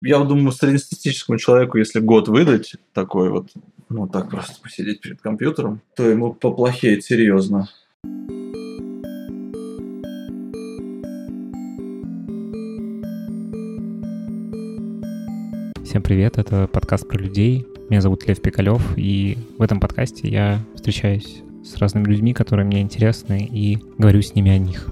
Я думаю, среднестатистическому человеку, если год выдать такой вот, ну так просто посидеть перед компьютером, то ему поплохеет серьезно. Всем привет, это подкаст про людей. Меня зовут Лев Пикалев, и в этом подкасте я встречаюсь с разными людьми, которые мне интересны, и говорю с ними о них.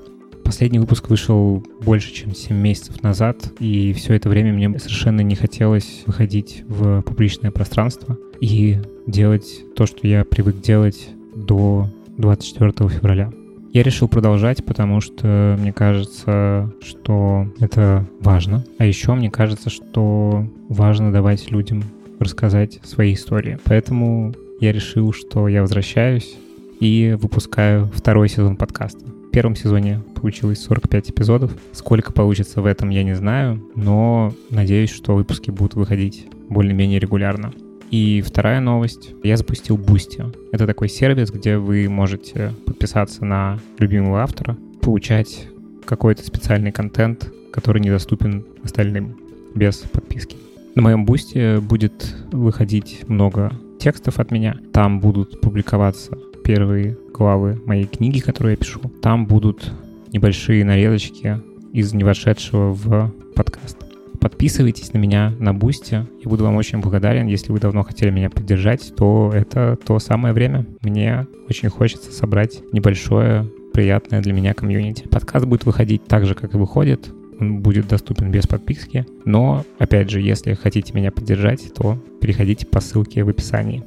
Последний выпуск вышел больше, чем 7 месяцев назад, и все это время мне совершенно не хотелось выходить в публичное пространство и делать то, что я привык делать до 24 февраля. Я решил продолжать, потому что мне кажется, что это важно. А еще мне кажется, что важно давать людям рассказать свои истории. Поэтому я решил, что я возвращаюсь и выпускаю второй сезон подкаста. Первом сезоне получилось 45 эпизодов. Сколько получится в этом, я не знаю, но надеюсь, что выпуски будут выходить более-менее регулярно. И вторая новость. Я запустил Boosty. Это такой сервис, где вы можете подписаться на любимого автора, получать какой-то специальный контент, который недоступен остальным без подписки. На моем бусте будет выходить много текстов от меня. Там будут публиковаться первые главы моей книги, которую я пишу. Там будут небольшие нарезочки из не вошедшего в подкаст. Подписывайтесь на меня на Бусте. Я буду вам очень благодарен. Если вы давно хотели меня поддержать, то это то самое время. Мне очень хочется собрать небольшое, приятное для меня комьюнити. Подкаст будет выходить так же, как и выходит. Он будет доступен без подписки. Но, опять же, если хотите меня поддержать, то переходите по ссылке в описании.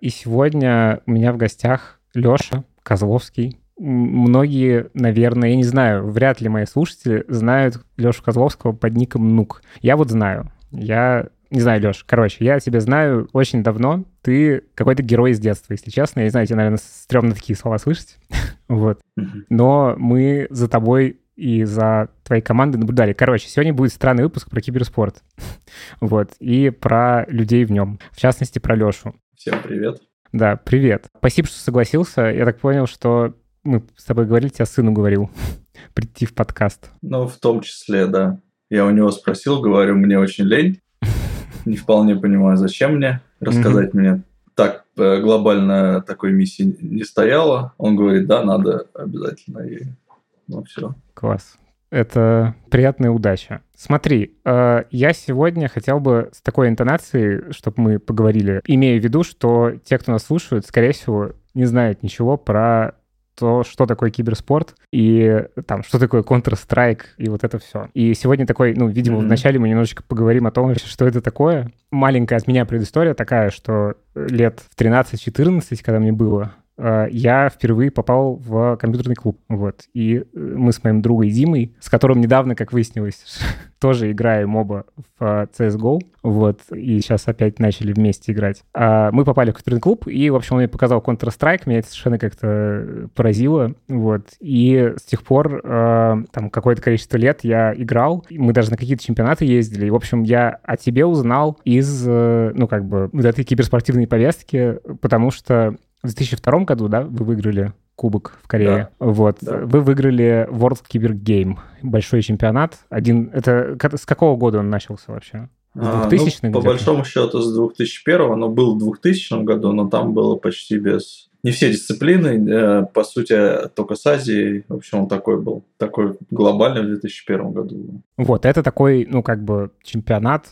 И сегодня у меня в гостях Леша Козловский, многие, наверное, я не знаю, вряд ли мои слушатели знают Лешу Козловского под ником Нук. Я вот знаю. Я не знаю, Леш, короче, я тебя знаю очень давно. Ты какой-то герой из детства, если честно. Я не знаю, тебе, наверное, стрёмно такие слова слышать. вот. Но мы за тобой и за твоей командой наблюдали. Короче, сегодня будет странный выпуск про киберспорт. вот. И про людей в нем. В частности, про Лешу. Всем привет. Да, привет. Спасибо, что согласился. Я так понял, что мы с тобой говорили, тебя сыну говорил прийти в подкаст. Ну, в том числе, да. Я у него спросил, говорю, мне очень лень. Не вполне понимаю, зачем мне рассказать мне. Так э, глобально такой миссии не стояло. Он говорит, да, надо обязательно. И ну все. Класс. Это приятная удача. Смотри, э, я сегодня хотел бы с такой интонацией, чтобы мы поговорили, имея в виду, что те, кто нас слушают, скорее всего, не знают ничего про то, что такое киберспорт и там, что такое Counter-Strike и вот это все. И сегодня такой, ну, видимо, mm-hmm. вначале мы немножечко поговорим о том, что это такое. Маленькая от меня предыстория такая, что лет в 13-14, когда мне было, я впервые попал в компьютерный клуб. Вот. И э, мы с моим другом Димой, с которым недавно, как выяснилось, тоже играем оба в э, CSGO. Вот. И сейчас опять начали вместе играть. А мы попали в компьютерный клуб, и, в общем, он мне показал Counter-Strike. Меня это совершенно как-то поразило. Вот. И с тех пор там какое-то количество лет я играл. Мы даже на какие-то чемпионаты ездили. И, в общем, я о тебе узнал из, ну, как бы, вот этой киберспортивной повестки, потому что в 2002 году, да, вы выиграли кубок в Корее. Да. Вот. Да. Вы выиграли World Cyber Game, большой чемпионат. Один, это с какого года он начался вообще? С 2000 а, ну, по большому счету с 2001, но был в 2000 году, но там было почти без... Не все дисциплины, э, по сути, только с Азией. В общем, он такой был, такой глобальный в 2001 году. Вот, это такой, ну, как бы чемпионат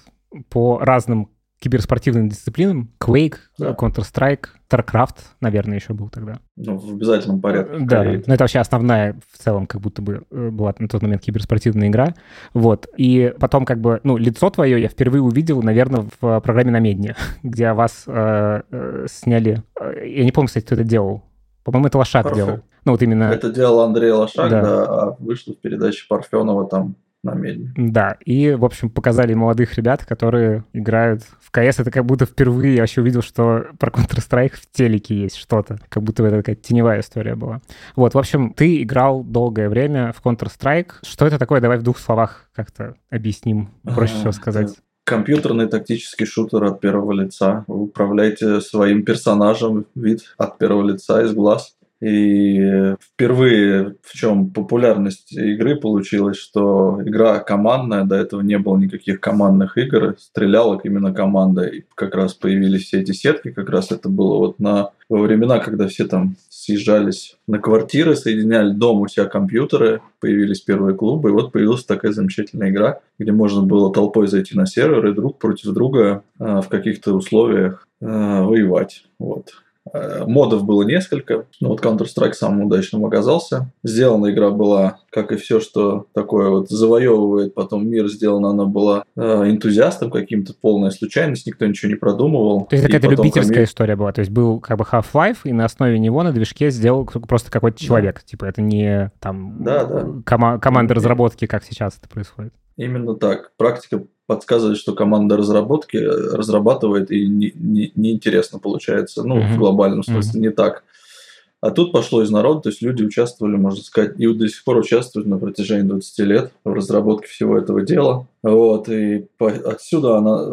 по разным киберспортивным дисциплинам. Quake, да. Counter-Strike, StarCraft, наверное, еще был тогда. Ну, в обязательном порядке. Да, но это вообще основная в целом как будто бы э, была на тот момент киберспортивная игра. Вот. И потом как бы, ну, лицо твое я впервые увидел, наверное, в программе на Медне, где вас э, э, сняли... Э, я не помню, кстати, кто это делал. По-моему, это Лошак Парфе... делал. Ну, вот именно... Это делал Андрей Лошак, да, да а вышло в передаче Парфенова там на медне. Да, и, в общем, показали молодых ребят, которые играют в КС. Это как будто впервые я вообще увидел, что про Counter-Strike в телеке есть что-то. Как будто это такая теневая история была. Вот, в общем, ты играл долгое время в Counter-Strike. Что это такое? Давай в двух словах как-то объясним, проще всего сказать. Компьютерный тактический шутер от первого лица. Вы управляете своим персонажем, вид от первого лица из глаз И впервые в чем популярность игры получилась, что игра командная, до этого не было никаких командных игр, стрелялок именно команда. И как раз появились все эти сетки, как раз это было вот на во времена, когда все там съезжались на квартиры, соединяли дом у себя компьютеры, появились первые клубы, и вот появилась такая замечательная игра, где можно было толпой зайти на сервер и друг против друга э, в каких-то условиях э, воевать. Вот. Э, модов было несколько, но вот Counter-Strike самым удачным оказался. Сделана игра была, как и все, что такое вот завоевывает потом мир, сделана она была э, энтузиастом каким-то, полная случайность, никто ничего не продумывал. То есть какая-то любительская комик... история была, то есть был как бы Half-Life, и на основе него на движке сделал просто какой-то человек, да. типа это не там да, да. Кома- команда разработки, как сейчас это происходит. Именно так. Практика подсказывает, что команда разработки э, разрабатывает и неинтересно не, не получается. Ну, mm-hmm. в глобальном смысле mm-hmm. не так. А тут пошло из народа, то есть люди участвовали, можно сказать, и до сих пор участвуют на протяжении 20 лет в разработке всего этого дела. Вот, и по, отсюда она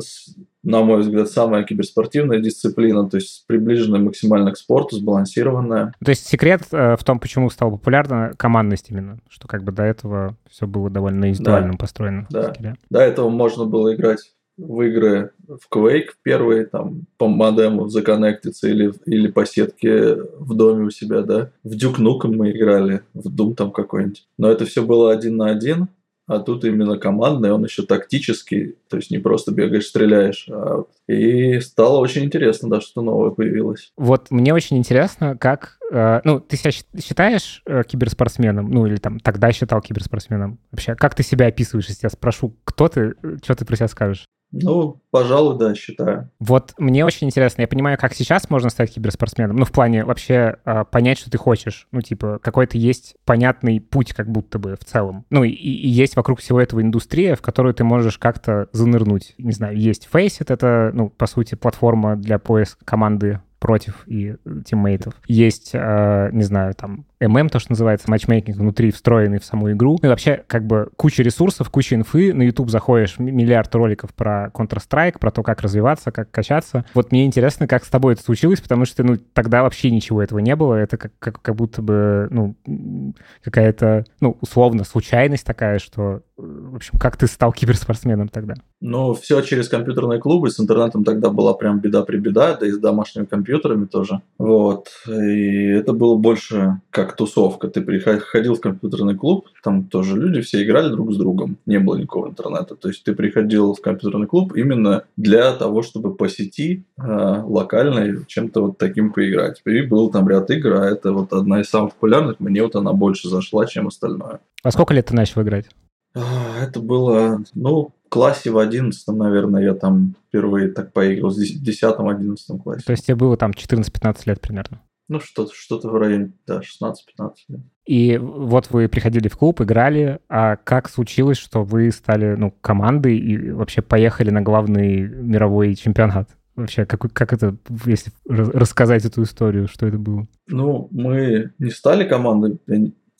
на мой взгляд, самая киберспортивная дисциплина, то есть приближенная максимально к спорту, сбалансированная. То есть секрет э, в том, почему стала популярна командность именно, что как бы до этого все было довольно индивидуально да. построено. Да. До этого можно было играть в игры в Quake первые, там, по модему законнектиться или, или по сетке в доме у себя, да. В Duke Nukem мы играли, в Doom там какой-нибудь. Но это все было один на один, а тут именно командный, он еще тактический, то есть не просто бегаешь, стреляешь. А... И стало очень интересно, да, что новое появилось. Вот мне очень интересно, как... Э, ну, ты себя считаешь э, киберспортсменом? Ну, или там тогда считал киберспортсменом? Вообще, как ты себя описываешь, я спрошу, кто ты, э, что ты про себя скажешь? Ну, пожалуй, да, считаю. Вот мне очень интересно, я понимаю, как сейчас можно стать киберспортсменом, ну, в плане вообще э, понять, что ты хочешь, ну, типа, какой-то есть понятный путь как будто бы в целом. Ну, и, и есть вокруг всего этого индустрия, в которую ты можешь как-то занырнуть. Не знаю, есть Faceit, это, ну, по сути, платформа для поиска команды против и тиммейтов. Есть, э, не знаю, там, MM, то, что называется, матчмейкинг внутри, встроенный в саму игру. И вообще, как бы, куча ресурсов, куча инфы. На YouTube заходишь, миллиард роликов про Counter-Strike, про то, как развиваться, как качаться. Вот мне интересно, как с тобой это случилось, потому что, ну, тогда вообще ничего этого не было. Это как, как, как будто бы, ну, какая-то, ну, условно, случайность такая, что, в общем, как ты стал киберспортсменом тогда? Ну, все через компьютерные клубы. С интернетом тогда была прям беда-прибеда, да и с домашними компьютерами тоже. Вот. И это было больше как тусовка. Ты приходил в компьютерный клуб, там тоже люди все играли друг с другом, не было никакого интернета. То есть ты приходил в компьютерный клуб именно для того, чтобы по сети э, локально чем-то вот таким поиграть. И был там ряд игр, а это вот одна из самых популярных. Мне вот она больше зашла, чем остальное. А сколько лет ты начал играть? А, это было, ну, в классе в одиннадцатом, наверное, я там впервые так поиграл, в десятом-одиннадцатом классе. То есть тебе было там 14-15 лет примерно? Ну, что-то что в районе, да, 16-15 лет. И вот вы приходили в клуб, играли, а как случилось, что вы стали, ну, командой и вообще поехали на главный мировой чемпионат? Вообще, как, как это, если рассказать эту историю, что это было? Ну, мы не стали командой,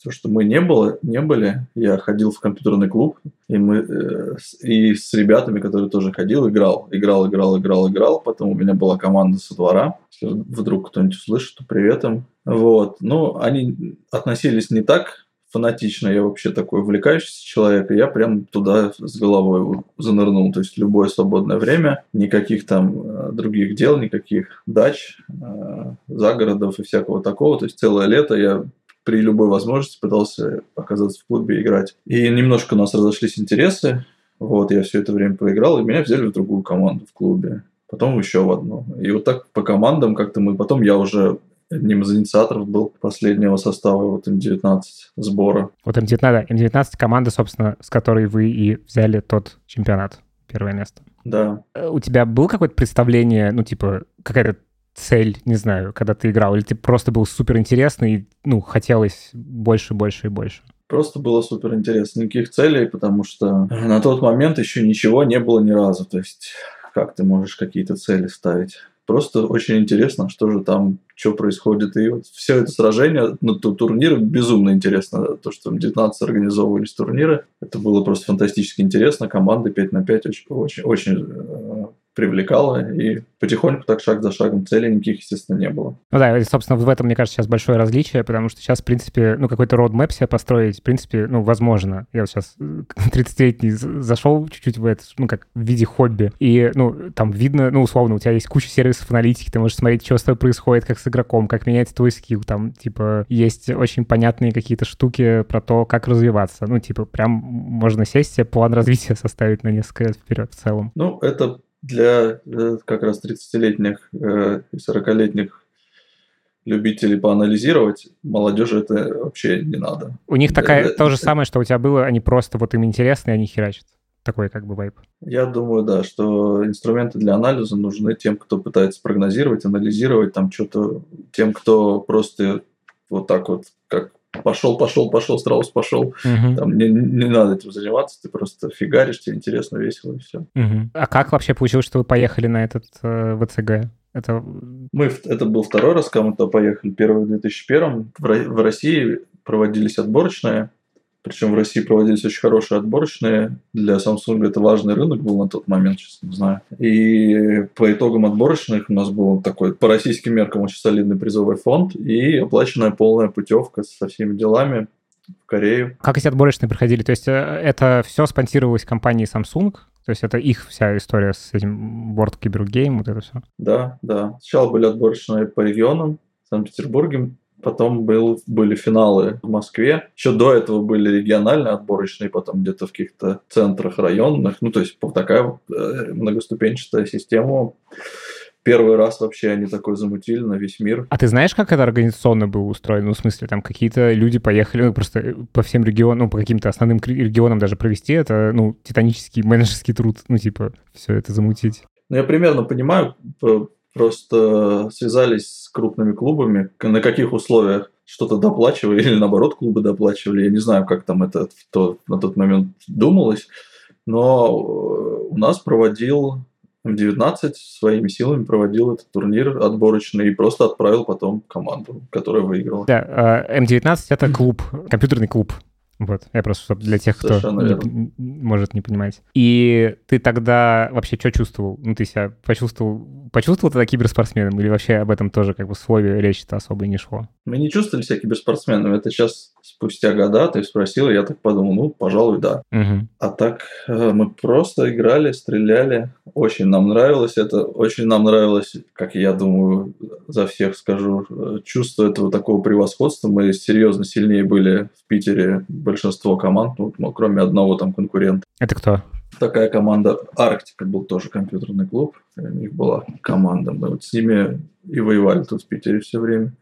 то, что мы не, было, не были, я ходил в компьютерный клуб, и, мы, э, и с ребятами, которые тоже ходил, играл. Играл, играл, играл, играл. Потом у меня была команда со двора. Если вдруг кто-нибудь услышит, то привет им. Вот. Ну, они относились не так фанатично, я вообще такой увлекающийся человек, и я прям туда с головой занырнул. То есть любое свободное время, никаких там э, других дел, никаких дач, э, загородов и всякого такого. То есть целое лето я при любой возможности пытался оказаться в клубе и играть. И немножко у нас разошлись интересы. Вот, я все это время поиграл, и меня взяли в другую команду в клубе. Потом еще в одну. И вот так по командам как-то мы... Потом я уже одним из инициаторов был последнего состава вот М19 сбора. Вот М19, да, М19 команда, собственно, с которой вы и взяли тот чемпионат, первое место. Да. Э, у тебя было какое-то представление, ну, типа, какая-то цель, не знаю, когда ты играл? Или ты просто был супер интересный и, ну, хотелось больше, больше и больше? Просто было супер интересно. Никаких целей, потому что на тот момент еще ничего не было ни разу. То есть, как ты можешь какие-то цели ставить? Просто очень интересно, что же там, что происходит. И вот все это сражение, ну, турниры безумно интересно. То, что там 19 организовывались турниры, это было просто фантастически интересно. Команды 5 на 5 очень, очень, очень э, привлекало, и потихоньку так шаг за шагом цели никаких, естественно, не было. Ну да, и, собственно, в этом, мне кажется, сейчас большое различие, потому что сейчас, в принципе, ну, какой-то roadmap себе построить, в принципе, ну, возможно. Я вот сейчас 30-летний зашел чуть-чуть в это, ну, как в виде хобби, и, ну, там видно, ну, условно, у тебя есть куча сервисов аналитики, ты можешь смотреть, что с тобой происходит, как с игроком, как меняется твой скилл, там, типа, есть очень понятные какие-то штуки про то, как развиваться. Ну, типа, прям можно сесть себе план развития составить на несколько лет вперед в целом. Ну, это для э, как раз 30-летних э, и 40-летних любителей поанализировать, молодежи это вообще не надо. У них такая то же самое, что у тебя было, они просто вот им интересны, и они херачат. Такой как бы вайп. Я думаю, да, что инструменты для анализа нужны тем, кто пытается прогнозировать, анализировать там что-то, тем, кто просто вот так вот, как пошел, пошел, пошел, страус пошел. Угу. Там не, не надо этим заниматься, ты просто фигаришь, тебе интересно, весело и все. Угу. А как вообще получилось, что вы поехали на этот э, ВЦГ? Это... Мы, это был второй раз, когда мы туда поехали. Первый в 2001. В, в России проводились отборочные. Причем в России проводились очень хорошие отборочные. Для Samsung это важный рынок был на тот момент, честно не знаю. И по итогам отборочных у нас был такой по российским меркам очень солидный призовой фонд и оплаченная полная путевка со всеми делами в Корею. Как эти отборочные проходили? То есть э, это все спонсировалось компанией Samsung? То есть это их вся история с этим World Cyber Game, вот это все? Да, да. Сначала были отборочные по регионам. В Санкт-Петербурге Потом был, были финалы в Москве. Еще до этого были региональные отборочные, потом где-то в каких-то центрах районных. Ну, то есть такая э, многоступенчатая система. Первый раз вообще они такой замутили на весь мир. А ты знаешь, как это организационно было устроено? Ну, в смысле, там какие-то люди поехали ну, просто по всем регионам, ну, по каким-то основным регионам даже провести. Это, ну, титанический менеджерский труд, ну, типа, все это замутить. Ну, я примерно понимаю, просто связались с крупными клубами, на каких условиях что-то доплачивали или наоборот клубы доплачивали. Я не знаю, как там это то, на тот момент думалось, но э, у нас проводил М19 своими силами проводил этот турнир отборочный и просто отправил потом команду, которая выиграла. Да, э, М19 это клуб, компьютерный клуб вот, я просто, чтобы для тех, кто не, может не понимать. И ты тогда вообще что чувствовал? Ну, ты себя почувствовал, почувствовал тогда киберспортсменом или вообще об этом тоже как бы в слове речи-то особо не шло? Мы не чувствовали себя киберспортсменами. Это сейчас спустя года ты спросил, и я так подумал, ну, пожалуй, да. Угу. А так э, мы просто играли, стреляли. Очень нам нравилось это. Очень нам нравилось, как я думаю, за всех скажу, э, чувство этого такого превосходства. Мы серьезно сильнее были в Питере большинство команд, ну, кроме одного там конкурента. Это кто? Такая команда Арктика был тоже компьютерный клуб. У них была команда. Мы вот с ними и воевали тут в Питере все время.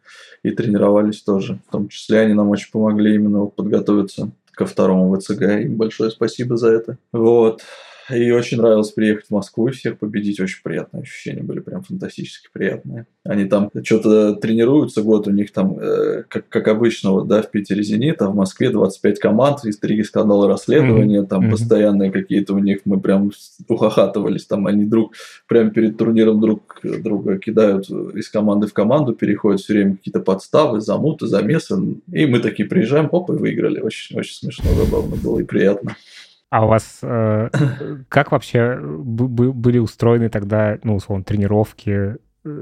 И тренировались тоже. В том числе они нам очень помогли именно подготовиться ко второму ВЦГ. Им большое спасибо за это. Вот. И очень нравилось приехать в Москву и всех победить. Очень приятные ощущения были, прям фантастически приятные. Они там что-то тренируются год, у них там, э, как, как обычно, вот, да, в Питере «Зенит», а в Москве 25 команд, и три скандала расследования, mm-hmm. там mm-hmm. постоянные какие-то у них, мы прям ухахатывались, там они друг, прям перед турниром друг друга кидают из команды в команду, переходят все время какие-то подставы, замуты, замесы, и мы такие приезжаем, оп, и выиграли. Очень, очень смешно, забавно было и приятно. А у вас э, как вообще были устроены тогда, ну, условно, тренировки?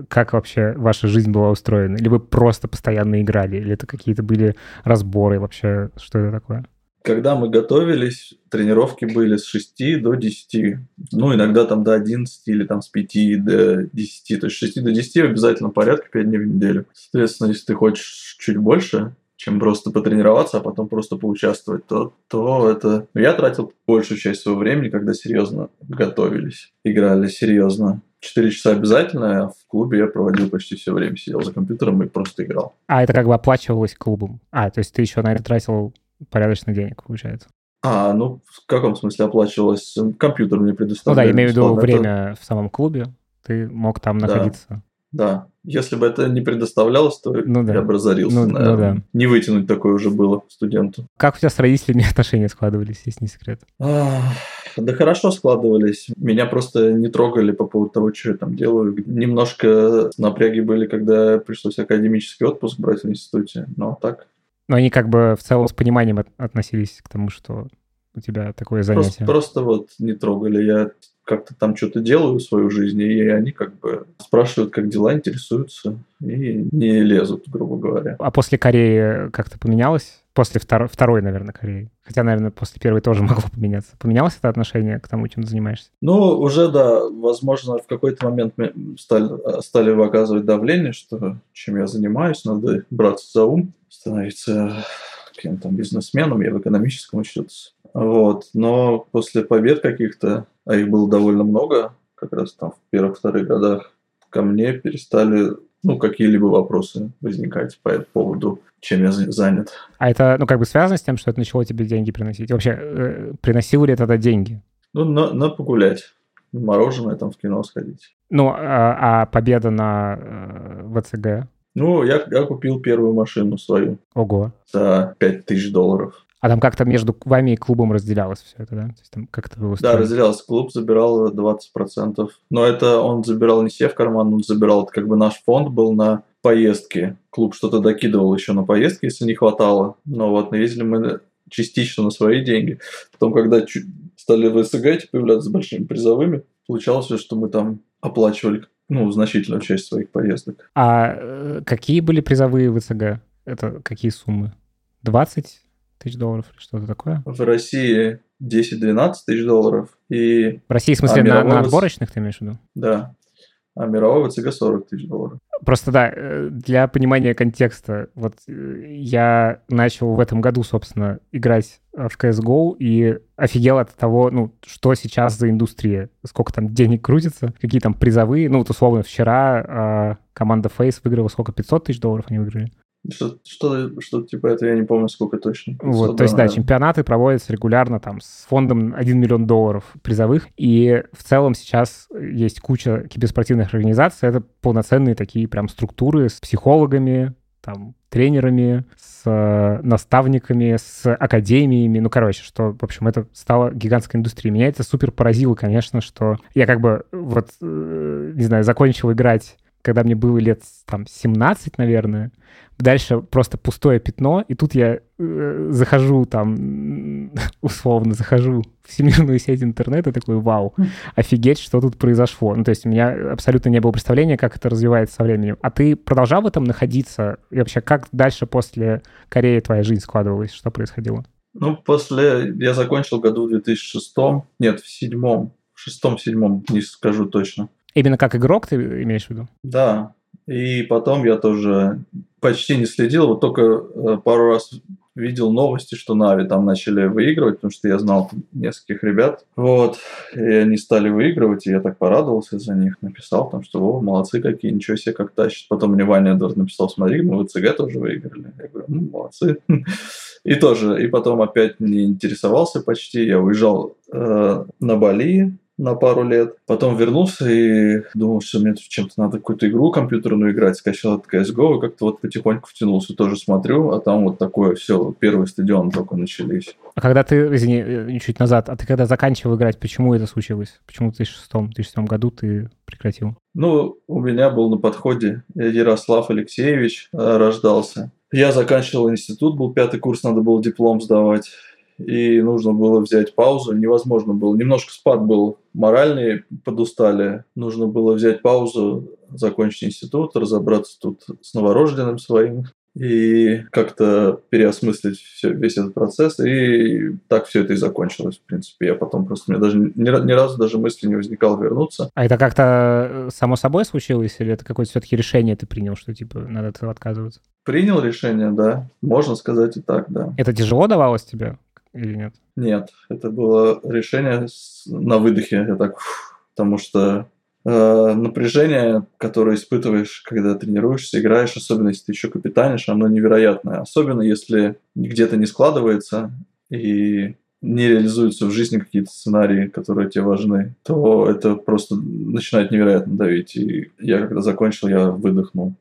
Как вообще ваша жизнь была устроена? Или вы просто постоянно играли? Или это какие-то были разборы вообще? Что это такое? Когда мы готовились, тренировки были с 6 до 10. Ну, иногда там до 11 или там с 5 до 10. То есть с 6 до 10 в обязательном порядке 5 дней в неделю. Соответственно, если ты хочешь чуть больше, чем просто потренироваться, а потом просто поучаствовать, то, то это... Ну, я тратил большую часть своего времени, когда серьезно готовились, играли серьезно. Четыре часа обязательно, а в клубе я проводил почти все время, сидел за компьютером и просто играл. А это как бы оплачивалось клубом? А, то есть ты еще на это тратил порядочно денег, получается? А, ну, в каком смысле оплачивалось? Компьютер мне предоставляли. Ну да, я имею в виду время это... в самом клубе. Ты мог там находиться. Да. Если бы это не предоставлялось, то ну, да. я бы разорился, ну, наверное. Ну, да. Не вытянуть такое уже было студенту. Как у тебя с родителями отношения складывались, если не секрет? А, да хорошо складывались. Меня просто не трогали по поводу того, что я там делаю. Немножко напряги были, когда пришлось академический отпуск брать в институте, но так. Но они как бы в целом с пониманием относились к тому, что у тебя такое занятие. Просто, просто вот не трогали. Я как-то там что-то делаю в свою жизнь, и они как бы спрашивают, как дела, интересуются и не лезут, грубо говоря. А после Кореи как-то поменялось? После второй, второй, наверное, Кореи. Хотя, наверное, после первой тоже могло поменяться. Поменялось это отношение к тому, чем ты занимаешься? Ну, уже, да. Возможно, в какой-то момент стали, стали выказывать давление, что чем я занимаюсь, надо браться за ум, становиться каким-то бизнесменом, я в экономическом учился. Вот. Но после побед каких-то, а их было довольно много, как раз там в первых-вторых годах, ко мне перестали ну, какие-либо вопросы возникать по этому поводу, чем я занят. А это, ну, как бы связано с тем, что это начало тебе деньги приносить? Вообще, э, приносило ли это тогда деньги? Ну, на, на погулять, мороженое там в кино сходить. Ну, а, а победа на э, ВЦГ? Ну, я, я купил первую машину свою. Ого. За 5000 долларов. А там как-то между вами и клубом разделялось все это, да? То есть там как-то было Да, разделялось. Клуб забирал 20%. Но это он забирал не себе в карман, он забирал, это как бы наш фонд был на поездки. Клуб что-то докидывал еще на поездки, если не хватало. Но вот ездили мы частично на свои деньги. Потом, когда стали в СГ появляться с большими призовыми, получалось, что мы там оплачивали ну, значительную часть своих поездок. А э, какие были призовые в? Это какие суммы? 20 тысяч долларов или что-то такое? В России 10-12 тысяч долларов. И... В России, в смысле, а на, на отборочных ты имеешь в виду? Да. А мирового ЦГ 40 тысяч долларов. Просто да, э, для понимания контекста, вот э, я начал в этом году, собственно, играть в CSGO и офигел от того, ну, что сейчас за индустрия, сколько там денег крутится, какие там призовые. Ну, вот условно, вчера э, команда Face выиграла сколько, 500 тысяч долларов они выиграли? Что, что, что типа это я не помню, сколько точно. Вот, то есть, да, чемпионаты проводятся регулярно там с фондом 1 миллион долларов призовых. И в целом сейчас есть куча киберспортивных организаций. Это полноценные такие прям структуры с психологами, там, тренерами, с э, наставниками, с академиями. Ну, короче, что, в общем, это стало гигантской индустрией. Меня это супер поразило, конечно, что я как бы вот, э, не знаю, закончил играть когда мне было лет там 17, наверное, дальше просто пустое пятно, и тут я э, захожу там, условно, захожу в всемирную сеть интернета, такой, вау, офигеть, что тут произошло. Ну, то есть у меня абсолютно не было представления, как это развивается со временем. А ты продолжал в этом находиться? И вообще, как дальше после Кореи твоя жизнь складывалась? Что происходило? Ну, после... Я закончил году в 2006, нет, в седьмом, в шестом-седьмом, не скажу точно. Именно как игрок ты имеешь в виду? Да. И потом я тоже почти не следил, вот только э, пару раз видел новости, что Нави там начали выигрывать, потому что я знал нескольких ребят. Вот. И они стали выигрывать, и я так порадовался за них. Написал там, что о, молодцы какие, ничего себе, как тащат. Потом мне Ваня Эдвард написал, смотри, мы в ЦГ тоже выиграли. Я говорю, ну, молодцы. И тоже, и потом опять не интересовался почти. Я уезжал э, на Бали, на пару лет. Потом вернулся и думал, что мне чем-то надо какую-то игру компьютерную играть. Скачал это CSGO и как-то вот потихоньку втянулся. Тоже смотрю, а там вот такое все, первый стадион только начались. А когда ты, извини, э, чуть назад, а ты когда заканчивал играть, почему это случилось? Почему в 2006-2007 году ты прекратил? Ну, у меня был на подходе Ярослав Алексеевич э, рождался. Я заканчивал институт, был пятый курс, надо было диплом сдавать и нужно было взять паузу. Невозможно было. Немножко спад был моральный, подустали. Нужно было взять паузу, закончить институт, разобраться тут с новорожденным своим и как-то переосмыслить все, весь этот процесс. И так все это и закончилось, в принципе. Я потом просто... Меня даже ни, ни разу даже мысли не возникало вернуться. А это как-то э, само собой случилось? Или это какое-то все-таки решение ты принял, что типа надо от этого отказываться? Принял решение, да. Можно сказать и так, да. Это тяжело давалось тебе? Или нет? Нет, это было решение на выдохе. Я так, потому что э, напряжение, которое испытываешь, когда тренируешься, играешь, особенно если ты еще капитанишь, оно невероятное. Особенно если где-то не складывается и не реализуются в жизни какие-то сценарии, которые тебе важны, то это просто начинает невероятно давить. И я когда закончил, я выдохнул.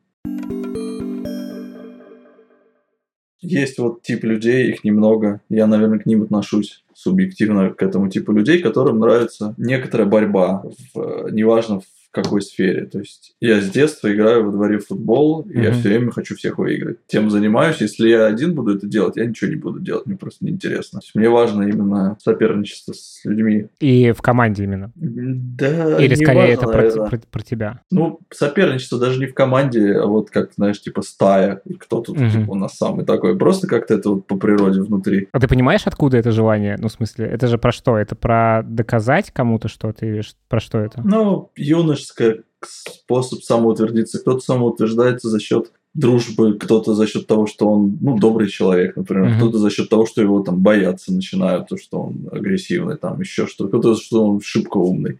Есть вот тип людей, их немного. Я, наверное, к ним отношусь субъективно к этому типу людей, которым нравится некоторая борьба, в, неважно в какой сфере. То есть я с детства играю во дворе в футбол, и mm-hmm. я все время хочу всех выиграть. Тем занимаюсь. Если я один буду это делать, я ничего не буду делать. Мне просто неинтересно. Мне важно именно соперничество с людьми. И в команде именно? Да, Или скорее важно, это про, про, про тебя? Ну, соперничество даже не в команде, а вот как, знаешь, типа стая. Кто тут mm-hmm. типа, у нас самый такой. Просто как-то это вот по природе внутри. А ты понимаешь, откуда это желание? Ну, в смысле, это же про что? Это про доказать кому-то что-то или про что это? Ну, юношеское способ самоутвердиться. Кто-то самоутверждается за счет дружбы, кто-то за счет того, что он, ну, добрый человек, например, mm-hmm. кто-то за счет того, что его там боятся начинают, то, что он агрессивный, там еще что-то, кто-то, что он шибко умный.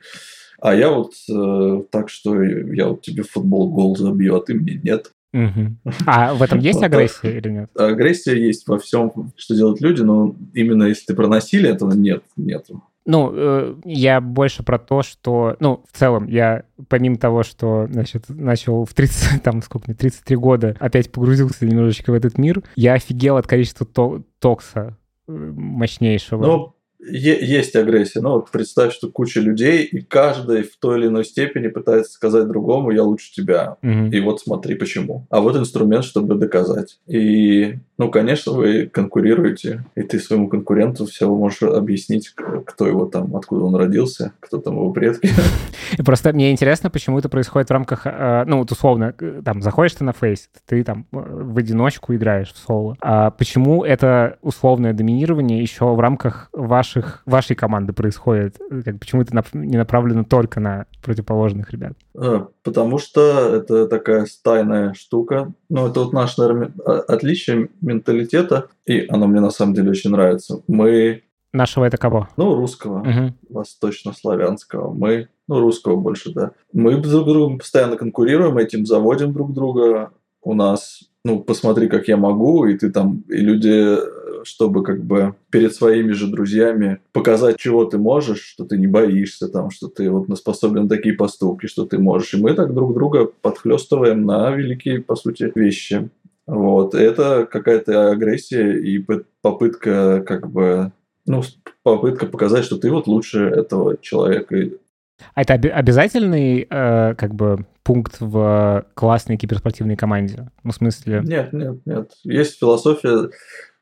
А я вот э, так, что я вот тебе футбол гол забью, а ты мне нет. Угу. А в этом есть агрессия или нет? Агрессия есть во всем, что делают люди, но именно если ты про насилие, то нет, нету. Ну, э, я больше про то, что, ну, в целом, я помимо того, что, значит, начал в 30, там, сколько мне, 33 года, опять погрузился немножечко в этот мир, я офигел от количества то токса э, мощнейшего. Ну, есть агрессия. Ну, вот представь, что куча людей, и каждый в той или иной степени пытается сказать другому, я лучше тебя. Угу. И вот смотри почему. А вот инструмент, чтобы доказать. И, ну, конечно, вы конкурируете, и ты своему конкуренту все можешь объяснить, кто его там, откуда он родился, кто там его предки. Просто мне интересно, почему это происходит в рамках, э, ну, вот условно, там, заходишь ты на фейс, ты там э, в одиночку играешь в соло. А почему это условное доминирование еще в рамках вашей ваших, вашей команды происходит? Как, почему это не направлено только на противоположных ребят? А, потому что это такая стайная штука. Ну, это вот наше, наверное, отличие менталитета, и оно мне на самом деле очень нравится. Мы Нашего это кого? Ну, русского, угу. восточнославянского. Мы, ну, русского больше, да. Мы друг другом постоянно конкурируем, этим заводим друг друга. У нас, ну, посмотри, как я могу, и ты там, и люди чтобы как бы перед своими же друзьями показать, чего ты можешь, что ты не боишься, там, что ты вот способен на такие поступки, что ты можешь. И мы так друг друга подхлестываем на великие, по сути, вещи. Вот. Это какая-то агрессия и попытка как бы ну, попытка показать, что ты вот лучше этого человека. А это обязательный э, как бы пункт в классной киберспортивной команде? Ну, в смысле... Нет, нет, нет. Есть философия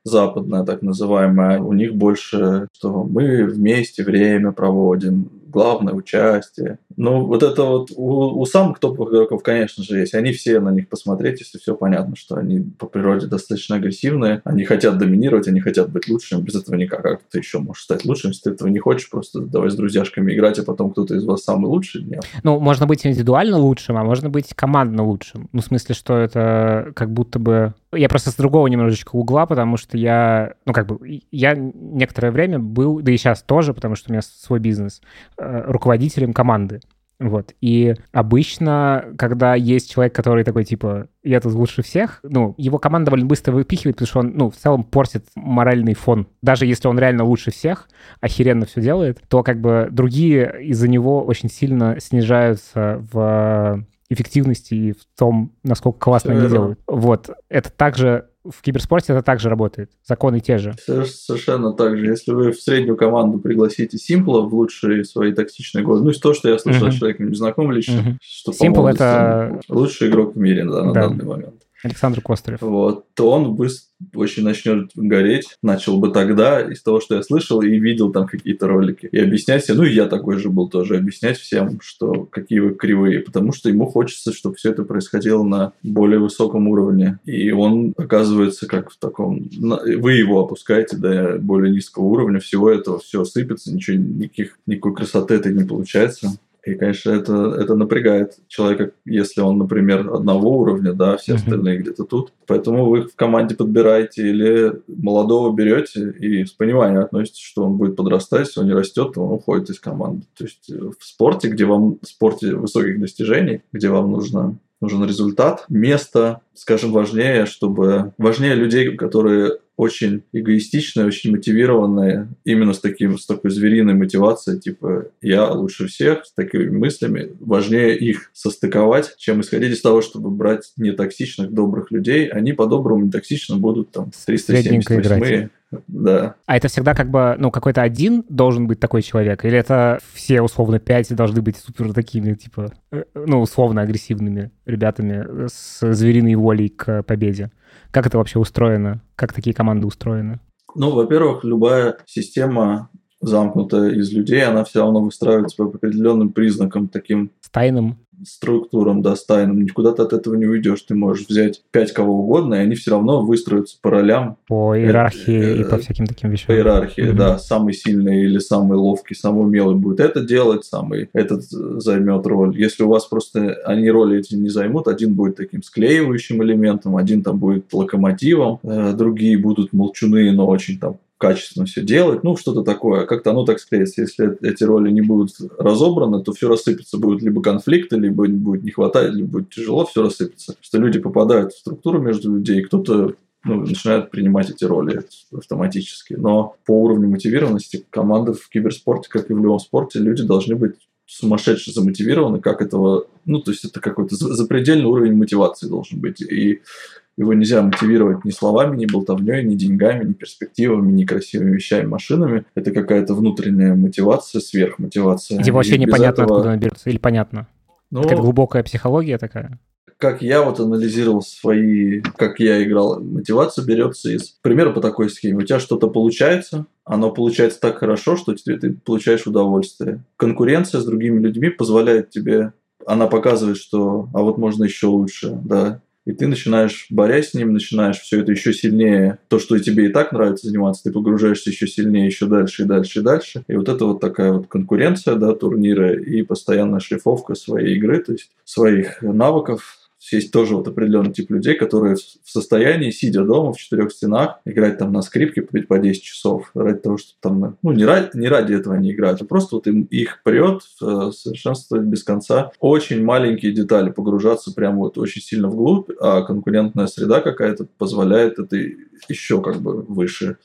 западная, так называемая, у них больше, что мы вместе время проводим, главное участие. Ну, вот это вот у, у самых топовых игроков, конечно же, есть. Они все на них посмотреть, если все понятно, что они по природе достаточно агрессивные, они хотят доминировать, они хотят быть лучшим. Без этого никак. Как ты еще можешь стать лучшим, если ты этого не хочешь, просто давай с друзьяшками играть, а потом кто-то из вас самый лучший? Нет. Ну, можно быть индивидуально лучшим, а можно быть командно лучшим. Ну, в смысле, что это как будто бы я просто с другого немножечко угла, потому что я, ну, как бы, я некоторое время был, да и сейчас тоже, потому что у меня свой бизнес, э, руководителем команды. Вот. И обычно, когда есть человек, который такой, типа, я тут лучше всех, ну, его команда довольно быстро выпихивает, потому что он, ну, в целом портит моральный фон. Даже если он реально лучше всех, охеренно все делает, то как бы другие из-за него очень сильно снижаются в эффективности и в том, насколько классно они делают. Вот. Это также в киберспорте это также работает. Законы те же. Совершенно так же. Если вы в среднюю команду пригласите Симпла в лучшие свои токсичные годы, ну, из того, что я слышал uh-huh. от человека, не знаком лично, uh-huh. что, Simple это... лучший игрок в мире да, на да. данный момент. Александр Костырев. Вот, то он быстро очень начнет гореть. Начал бы тогда из того, что я слышал и видел там какие-то ролики. И объяснять всем, ну и я такой же был тоже, объяснять всем, что какие вы кривые. Потому что ему хочется, чтобы все это происходило на более высоком уровне. И он оказывается как в таком... Вы его опускаете до более низкого уровня, всего этого все сыпется, ничего, никаких, никакой красоты это не получается. И, конечно, это, это напрягает человека, если он, например, одного уровня, да, все остальные где-то тут. Поэтому вы в команде подбираете или молодого берете и с пониманием относитесь, что он будет подрастать, если он не растет, то он уходит из команды. То есть э, в спорте, где вам, в спорте высоких достижений, где вам нужно нужен результат. Место, скажем, важнее, чтобы важнее людей, которые очень эгоистичные, очень мотивированные, именно с, таким, с такой звериной мотивацией, типа «я лучше всех», с такими мыслями. Важнее их состыковать, чем исходить из того, чтобы брать нетоксичных, добрых людей. Они по-доброму нетоксично будут там 378 Да. А это всегда как бы, ну, какой-то один должен быть такой человек? Или это все, условно, пять должны быть супер такими, типа, э, ну, условно агрессивными ребятами с звериной волей к победе? Как это вообще устроено? Как такие команды устроены? Ну, во-первых, любая система замкнутая из людей, она все равно выстраивается по определенным признакам, таким Стайным? Структурам, да, стайным. Никуда ты от этого не уйдешь. Ты можешь взять пять кого угодно, и они все равно выстроятся по ролям. По иерархии и по всяким таким вещам. По иерархии, mm-hmm. да. Самый сильный или самый ловкий, самый умелый будет это делать, самый этот займет роль. Если у вас просто они роли эти не займут, один будет таким склеивающим элементом, один там будет локомотивом, э, другие будут молчуны, но очень там качественно все делать, ну, что-то такое. Как-то оно так склеится. Если эти роли не будут разобраны, то все рассыпется. Будут либо конфликты, либо будет не хватать, либо будет тяжело, все рассыпется. Что люди попадают в структуру между людей, кто-то ну, начинают принимать эти роли автоматически. Но по уровню мотивированности команды в киберспорте, как и в любом спорте, люди должны быть сумасшедше замотивированы, как этого, ну, то есть это какой-то запредельный уровень мотивации должен быть. И его нельзя мотивировать ни словами, ни болтовней, ни деньгами, ни перспективами, ни красивыми вещами, машинами. Это какая-то внутренняя мотивация, сверхмотивация. Типа вообще непонятно, этого... откуда она берется, или понятно? Ну, Какая-то глубокая психология такая? Как я вот анализировал свои, как я играл, мотивация берется из примера по такой схеме. У тебя что-то получается, оно получается так хорошо, что тебе, ты получаешь удовольствие. Конкуренция с другими людьми позволяет тебе она показывает, что а вот можно еще лучше, да, и ты начинаешь, борясь с ним, начинаешь все это еще сильнее, то, что тебе и так нравится заниматься, ты погружаешься еще сильнее, еще дальше и дальше и дальше. И вот это вот такая вот конкуренция, да, турнира и постоянная шлифовка своей игры, то есть своих навыков, есть тоже вот определенный тип людей, которые в состоянии, сидя дома в четырех стенах, играть там на скрипке по 10 часов, ради того, чтобы там, ну, не ради, не ради этого они играют, а просто вот им их прет э, совершенствовать без конца. Очень маленькие детали, погружаться прямо вот очень сильно вглубь, а конкурентная среда какая-то позволяет это еще как бы выше,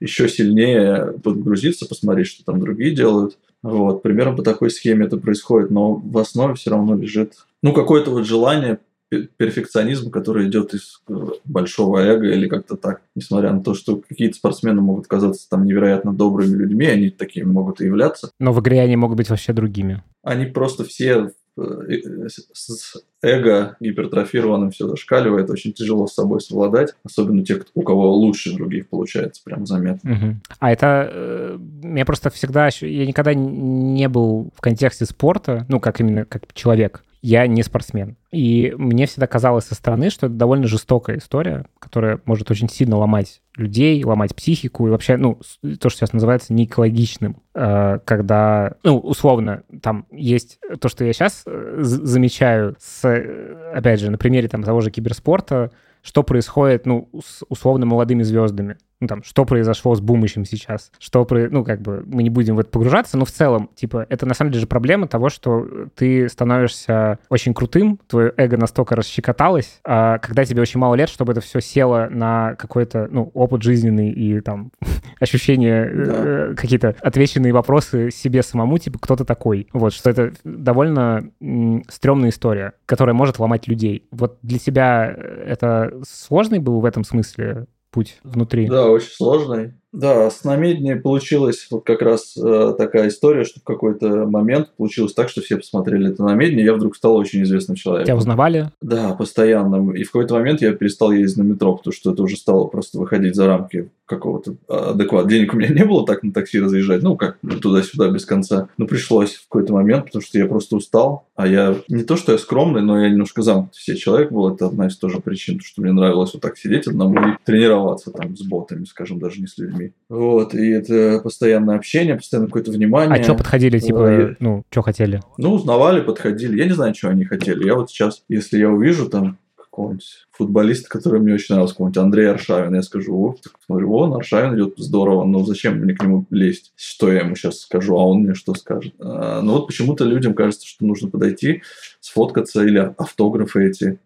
еще сильнее подгрузиться, посмотреть, что там другие делают. Вот, примерно по такой схеме это происходит, но в основе все равно лежит, ну, какое-то вот желание перфекционизм, который идет из э, большого эго или как-то так. Несмотря на то, что какие-то спортсмены могут казаться там невероятно добрыми людьми, они такими могут и являться. Но в игре они могут быть вообще другими. Они просто все э, э, с эго гипертрофированным все зашкаливает, очень тяжело с собой совладать, особенно те, у кого лучше других получается, прям заметно. Угу. А это, я просто всегда, я никогда не был в контексте спорта, ну, как именно, как человек, я не спортсмен. И мне всегда казалось со стороны, что это довольно жестокая история, которая может очень сильно ломать людей, ломать психику и вообще, ну, то, что сейчас называется неэкологичным, э, когда, ну, условно, там есть то, что я сейчас э, замечаю с, э, опять же, на примере там того же киберспорта, что происходит, ну, с условно молодыми звездами ну, там, что произошло с Бумычем сейчас, что, про... ну, как бы, мы не будем в это погружаться, но в целом, типа, это на самом деле же проблема того, что ты становишься очень крутым, твое эго настолько расщекоталось, а когда тебе очень мало лет, чтобы это все село на какой-то, ну, опыт жизненный и там ощущения, да. э, какие-то отвеченные вопросы себе самому, типа, кто то такой. Вот, что это довольно м, стрёмная история, которая может ломать людей. Вот для тебя это сложный был в этом смысле путь внутри. Да, очень сложный. Да, с намедни получилась вот как раз э, такая история, что в какой-то момент получилось так, что все посмотрели это намедни, и я вдруг стал очень известным человеком. Тебя узнавали? Да, постоянно. И в какой-то момент я перестал ездить на метро, потому что это уже стало просто выходить за рамки какого-то адеквата. Денег у меня не было так на такси разъезжать, ну как туда-сюда без конца. Но пришлось в какой-то момент, потому что я просто устал. А я не то, что я скромный, но я немножко замкнутый все человек был. Это одна из тоже причин, что мне нравилось вот так сидеть одному и тренироваться там с ботами, скажем, даже не с людьми. Вот, и это постоянное общение, постоянно какое-то внимание. А что подходили, типа, ну, что хотели? Ну, узнавали, подходили. Я не знаю, что они хотели. Я вот сейчас, если я увижу там какого-нибудь футболиста, который мне очень нравился, какого-нибудь Андрея Аршавина, я скажу, о, так, смотрю, о, Аршавин идет здорово, но зачем мне к нему лезть? Что я ему сейчас скажу, а он мне что скажет? А, ну вот почему-то людям кажется, что нужно подойти, сфоткаться или автографы эти,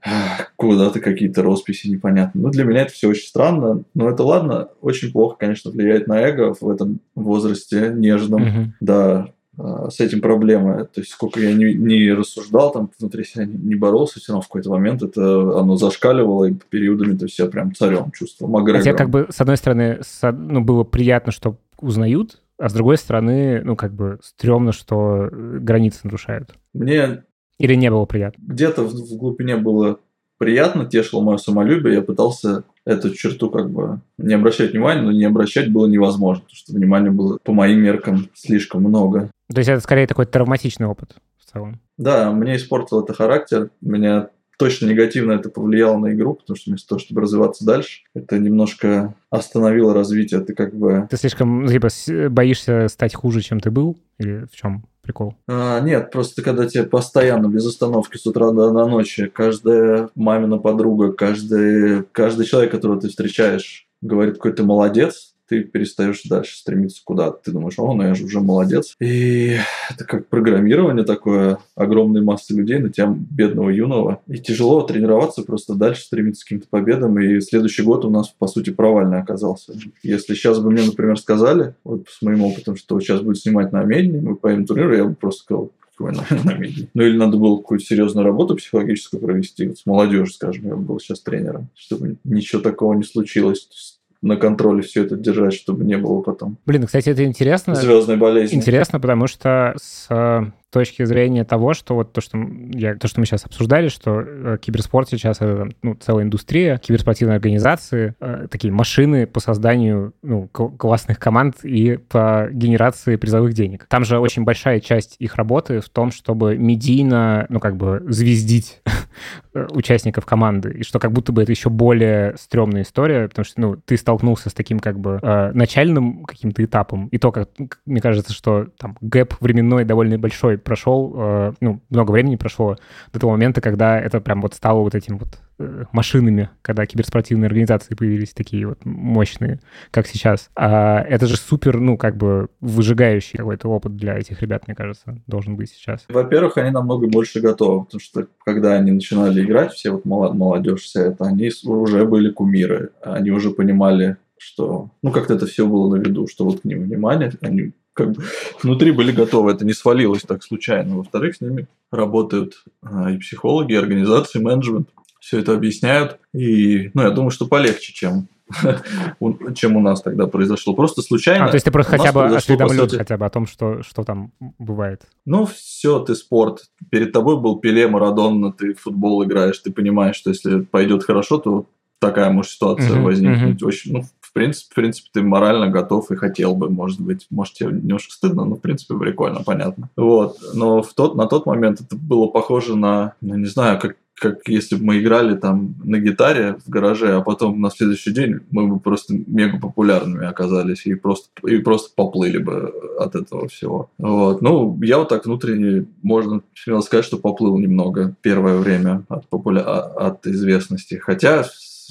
куда-то какие-то росписи непонятные. Ну, для меня это все очень странно, но это ладно, очень плохо, конечно, влияет на эго в этом возрасте нежном, mm-hmm. да, а, с этим проблемы. То есть, сколько я не, не рассуждал, там внутри себя не, не боролся, все равно в какой-то момент это оно зашкаливало, и периодами ты себя прям царем чувствовал, Макгрегором. Хотя, как бы, с одной стороны, с, ну, было приятно, что узнают, а с другой стороны, ну, как бы, стрёмно, что э, границы нарушают. Мне... Или не было приятно? Где-то в, в глубине было приятно, тешило мое самолюбие, я пытался эту черту как бы не обращать внимания, но не обращать было невозможно, потому что внимания было по моим меркам слишком много. То есть это скорее такой травматичный опыт в целом? Да, мне испортил это характер, меня точно негативно это повлияло на игру, потому что вместо того, чтобы развиваться дальше, это немножко остановило развитие. Ты как бы... Ты слишком, типа, боишься стать хуже, чем ты был? Или в чем прикол? А, нет, просто когда тебе постоянно, без остановки, с утра до, до ночи, каждая мамина подруга, каждый, каждый человек, которого ты встречаешь, говорит, какой ты молодец, ты перестаешь дальше стремиться куда-то. Ты думаешь, о, ну я же уже молодец. И это как программирование такое, огромной массы людей на тебя, бедного юного. И тяжело тренироваться, просто дальше стремиться к каким-то победам. И следующий год у нас, по сути, провальный оказался. Если сейчас бы мне, например, сказали, вот с моим опытом, что сейчас будет снимать на медне, мы поедем турнир, я бы просто сказал. Ну или надо было какую-то серьезную работу психологическую провести вот с молодежью, скажем, я был сейчас тренером, чтобы ничего такого не случилось на контроле все это держать, чтобы не было потом. Блин, кстати, это интересно. Звездной болезни. Интересно, потому что с точки зрения того, что вот то, что, я, то, что мы сейчас обсуждали, что э, киберспорт сейчас это ну, целая индустрия, киберспортивные организации, э, такие машины по созданию ну, классных команд и по генерации призовых денег. Там же очень большая часть их работы в том, чтобы медийно, ну, как бы звездить участников команды, и что как будто бы это еще более стрёмная история, потому что, ну, ты столкнулся с таким как бы э, начальным каким-то этапом, и то, как, мне кажется, что там гэп временной довольно большой прошел, э, ну, много времени прошло до того момента, когда это прям вот стало вот этим вот э, машинами, когда киберспортивные организации появились такие вот мощные, как сейчас. А это же супер, ну, как бы выжигающий какой-то опыт для этих ребят, мне кажется, должен быть сейчас. Во-первых, они намного больше готовы, потому что когда они начинали играть, все вот молодежь вся это, они уже были кумиры, они уже понимали, что, ну, как-то это все было на виду, что вот к ним внимание, они как бы внутри были готовы, это не свалилось так случайно. Во-вторых, с ними работают а, и психологи, и организации, и менеджмент. Все это объясняют. И, ну, я думаю, что полегче, чем чем у нас тогда произошло. Просто случайно. А, то есть ты просто хотя бы осведомлен сути... хотя бы о том, что, что там бывает. Ну, все, ты спорт. Перед тобой был Пеле, Марадонна, ты в футбол играешь, ты понимаешь, что если пойдет хорошо, то такая может ситуация uh-huh, возникнуть. Uh-huh. Очень, ну, в принципе, в принципе, ты морально готов и хотел бы, может быть, может тебе немножко стыдно, но в принципе прикольно, понятно. Вот, но в тот, на тот момент это было похоже на, ну не знаю, как как если бы мы играли там на гитаре в гараже, а потом на следующий день мы бы просто мега популярными оказались и просто, и просто поплыли бы от этого всего. Вот. Ну, я вот так внутренне, можно смело сказать, что поплыл немного первое время от, популя... А, от известности. Хотя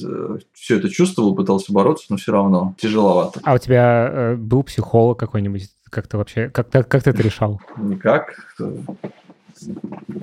Э, все это чувствовал, пытался бороться, но все равно тяжеловато. А у тебя э, был психолог какой-нибудь? Как ты вообще, как, как, как ты это решал? Никак.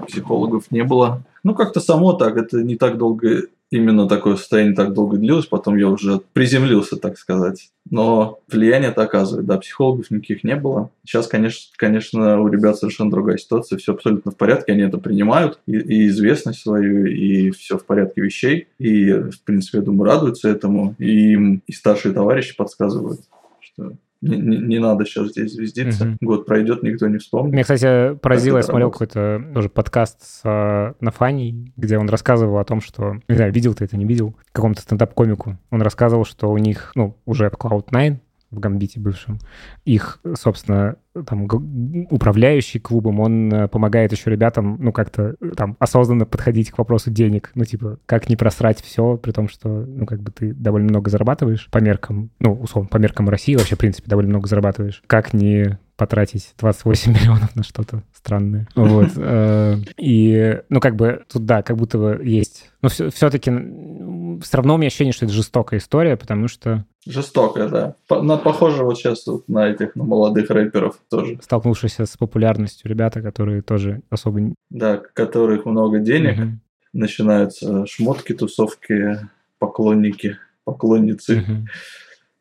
Психологов не было. Ну, как-то само так. Это не так долго именно такое состояние так долго длилось, потом я уже приземлился, так сказать. Но влияние это оказывает, да, психологов никаких не было. Сейчас, конечно, конечно, у ребят совершенно другая ситуация, все абсолютно в порядке, они это принимают, и, и известность свою, и все в порядке вещей, и, в принципе, я думаю, радуются этому, и им и старшие товарищи подсказывают, что не, не, не надо сейчас здесь звездиться. Угу. Год пройдет, никто не вспомнит. Меня, кстати, поразило, я смотрел какой-то тоже подкаст с uh, Нафаней, где он рассказывал о том, что... Не знаю, видел ты это, не видел? Какому-то стендап-комику. Он рассказывал, что у них, ну, уже Cloud9, в Гамбите бывшем. Их, собственно, там управляющий клубом, он э, помогает еще ребятам, ну, как-то э, там осознанно подходить к вопросу денег. Ну, типа, как не просрать все, при том, что, ну, как бы ты довольно много зарабатываешь по меркам, ну, условно, по меркам России вообще, в принципе, довольно много зарабатываешь. Как не потратить 28 миллионов на что-то странное. Вот. Э, и, ну, как бы тут, да, как будто бы есть... Но все-таки все равно у меня ощущение, что это жестокая история, потому что... Жестокая, да. На, похоже вот сейчас вот на этих, на молодых рэперов тоже. Столкнувшиеся с популярностью ребята, которые тоже особо... Да, которых много денег. Угу. Начинаются шмотки, тусовки, поклонники, поклонницы. Угу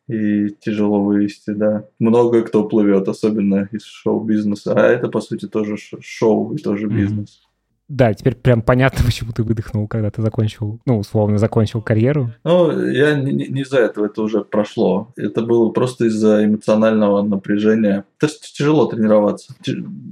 и тяжело вывести, да. Много кто плывет, особенно из шоу-бизнеса. А это, по сути, тоже шоу и тоже бизнес. Да, теперь прям понятно, почему ты выдохнул, когда ты закончил, ну, условно, закончил карьеру. Ну, я не, не из-за этого, это уже прошло. Это было просто из-за эмоционального напряжения. Это тяжело тренироваться.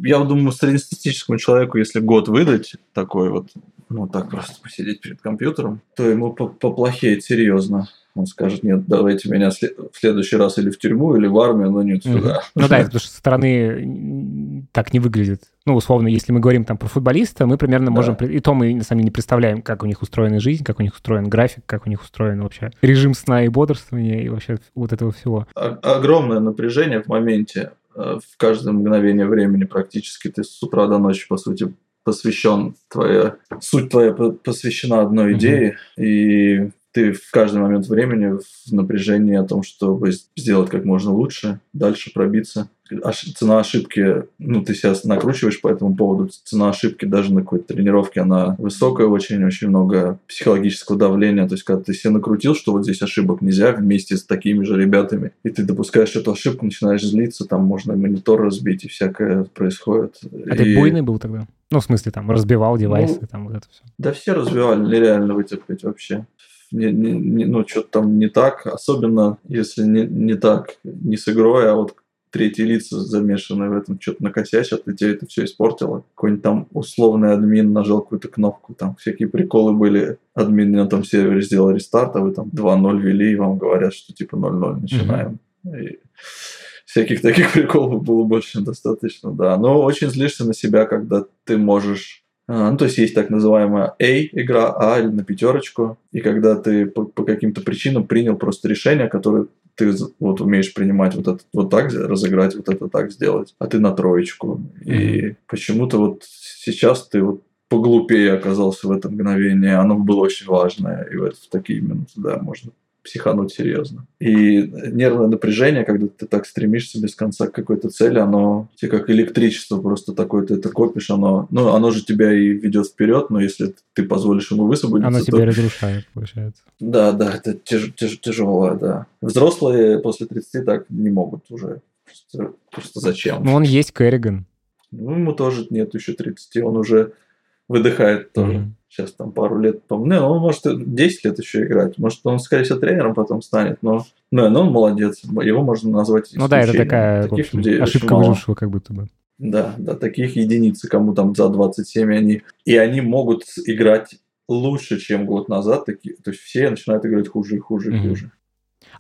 Я думаю, среднестатистическому человеку, если год выдать такой вот, ну, так просто посидеть перед компьютером, то ему поплохеет серьезно. Он скажет, нет, давайте меня в следующий раз или в тюрьму, или в армию, но нет сюда. Ну да, потому что со стороны так не выглядит. Ну, условно, если мы говорим там про футболиста, мы примерно можем... И то мы, деле, не представляем, как у них устроена жизнь, как у них устроен график, как у них устроен вообще режим сна и бодрствования, и вообще вот этого всего. Огромное напряжение в моменте, э, в каждое мгновение времени практически. Ты с утра до ночи, по сути, посвящен твоя суть твоя посвящена одной идее, mm-hmm. и ты в каждый момент времени в напряжении о том, чтобы сделать как можно лучше, дальше пробиться цена ошибки, ну, ты себя накручиваешь по этому поводу, цена ошибки даже на какой-то тренировке, она высокая очень, очень много психологического давления, то есть когда ты себя накрутил, что вот здесь ошибок нельзя вместе с такими же ребятами, и ты допускаешь эту ошибку, начинаешь злиться, там можно монитор разбить и всякое происходит. А и... ты буйный был тогда? Ну, в смысле, там, разбивал девайсы, ну, там, вот это все. Да все разбивали, нереально вытерпеть вообще. Не, не, не, ну, что-то там не так, особенно если не, не так, не с игрой, а вот третьи лица замешаны в этом, что-то накосячат, и тебе это все испортило. Какой-нибудь там условный админ нажал какую-то кнопку, там всякие приколы были. Админ на том сервере сделал рестарт, а вы там 2.0 вели, и вам говорят, что типа 0.0 начинаем. Mm-hmm. И всяких таких приколов было больше, достаточно, да. Но очень злишься на себя, когда ты можешь ну, то есть есть так называемая A игра, А или на пятерочку, и когда ты по, по каким-то причинам принял просто решение, которое ты вот умеешь принимать вот это вот так разыграть, вот это так сделать, а ты на троечку. И почему-то вот сейчас ты вот поглупее оказался в это мгновение. Оно было очень важное, и вот в такие минуты, да, можно психануть серьезно. И нервное напряжение, когда ты так стремишься без конца к какой-то цели, оно тебе как электричество просто такое, ты это копишь, оно, ну, оно же тебя и ведет вперед, но если ты позволишь ему высвободиться, Оно тебя то... разрушает, получается. Да, да, это тяж, тяж, тяжелое, да. Взрослые после 30 так не могут уже. Просто, просто зачем? Ну, он есть Керриган. Ну, ему тоже нет еще 30, он уже выдыхает тоже. Mm-hmm. Сейчас там пару лет, по-моему, ну, он может 10 лет еще играть. Может, он, скорее всего, тренером потом станет, но, ну, но он молодец. Его можно назвать Ну да, это такая Таких общем, людей ошибка выжившего как будто бы. Да, да, таких единиц, кому там за 27, они, и они могут играть лучше, чем год назад. Такие, то есть все начинают играть хуже и хуже и mm-hmm. хуже.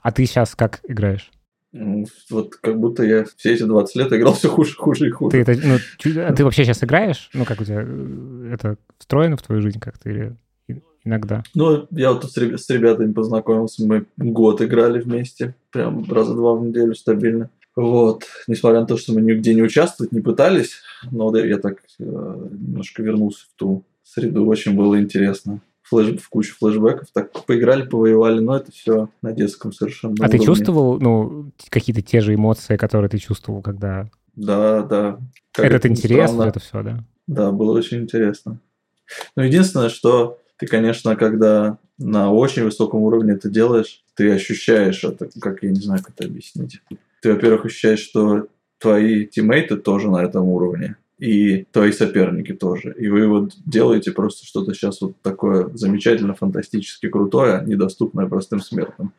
А ты сейчас как играешь? Вот как будто я все эти 20 лет играл все хуже, хуже и хуже. Ты, это, ну, а ты вообще сейчас играешь? Ну, как у тебя э, это встроено в твою жизнь как-то или иногда? Ну, я вот с, ребят, с ребятами познакомился, мы год играли вместе, прям раза два в неделю стабильно. Вот, несмотря на то, что мы нигде не участвовать не пытались, но я так э, немножко вернулся в ту среду, очень было интересно флэш, в кучу флешбеков, так поиграли, повоевали, но это все на детском совершенно А уровне. ты чувствовал, ну, какие-то те же эмоции, которые ты чувствовал, когда... Да, да. Как Этот это интерес, странно. это все, да? Да, было очень интересно. Но единственное, что ты, конечно, когда на очень высоком уровне это делаешь, ты ощущаешь это, как я не знаю, как это объяснить. Ты, во-первых, ощущаешь, что твои тиммейты тоже на этом уровне и твои соперники тоже. И вы вот делаете просто что-то сейчас вот такое замечательно, фантастически крутое, недоступное простым смертным.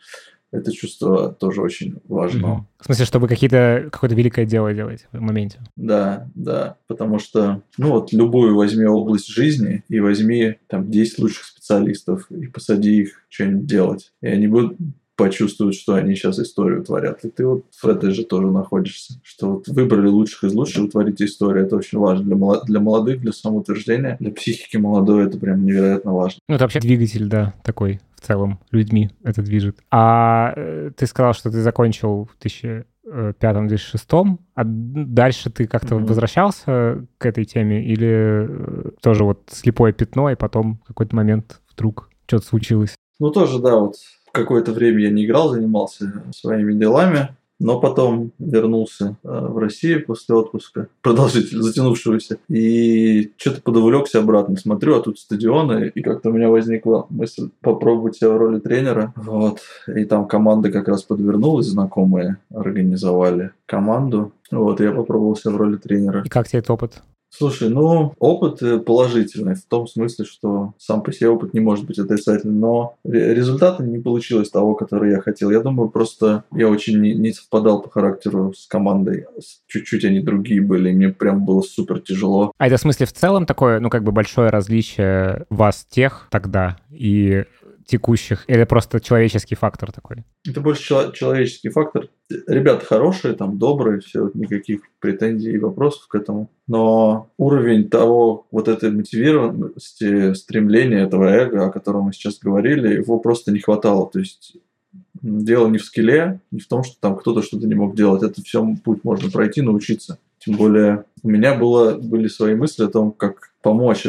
Это чувство тоже очень важно. Угу. В смысле, чтобы какие-то, какое-то великое дело делать в моменте? Да, да. Потому что, ну вот, любую возьми область жизни и возьми там 10 лучших специалистов и посади их что-нибудь делать. И они будут почувствуют, что они сейчас историю творят. И ты вот в этой же тоже находишься. Что вот выбрали лучших из лучших, вы творите историю. Это очень важно для, молод... для молодых, для самоутверждения, для психики молодой. Это прям невероятно важно. Ну, это вообще двигатель, да, такой в целом людьми это движет. А э, ты сказал, что ты закончил в 2005-2006, а дальше ты как-то mm-hmm. возвращался к этой теме или э, тоже вот слепое пятно, и потом в какой-то момент вдруг что-то случилось? Ну, тоже, да, вот какое-то время я не играл, занимался своими делами. Но потом вернулся э, в Россию после отпуска, продолжительно затянувшегося, и что-то подувлекся обратно. Смотрю, а тут стадионы, и как-то у меня возникла мысль попробовать себя в роли тренера. Вот. И там команда как раз подвернулась, знакомые организовали команду. Вот, я попробовал себя в роли тренера. И как тебе этот опыт? Слушай, ну, опыт э, положительный, в том смысле, что сам по себе опыт не может быть отрицательным, но результата не получилось того, который я хотел. Я думаю, просто я очень не, не совпадал по характеру с командой. Чуть-чуть они другие были, и мне прям было супер тяжело. А это в смысле в целом такое, ну, как бы большое различие вас тех тогда и текущих? Или просто человеческий фактор такой? Это больше чело- человеческий фактор. Ребята хорошие, там добрые, все, никаких претензий и вопросов к этому. Но уровень того, вот этой мотивированности, стремления этого эго, о котором мы сейчас говорили, его просто не хватало. То есть дело не в скилле, не в том, что там кто-то что-то не мог делать. Это все путь можно пройти, научиться. Тем более у меня было, были свои мысли о том, как помочь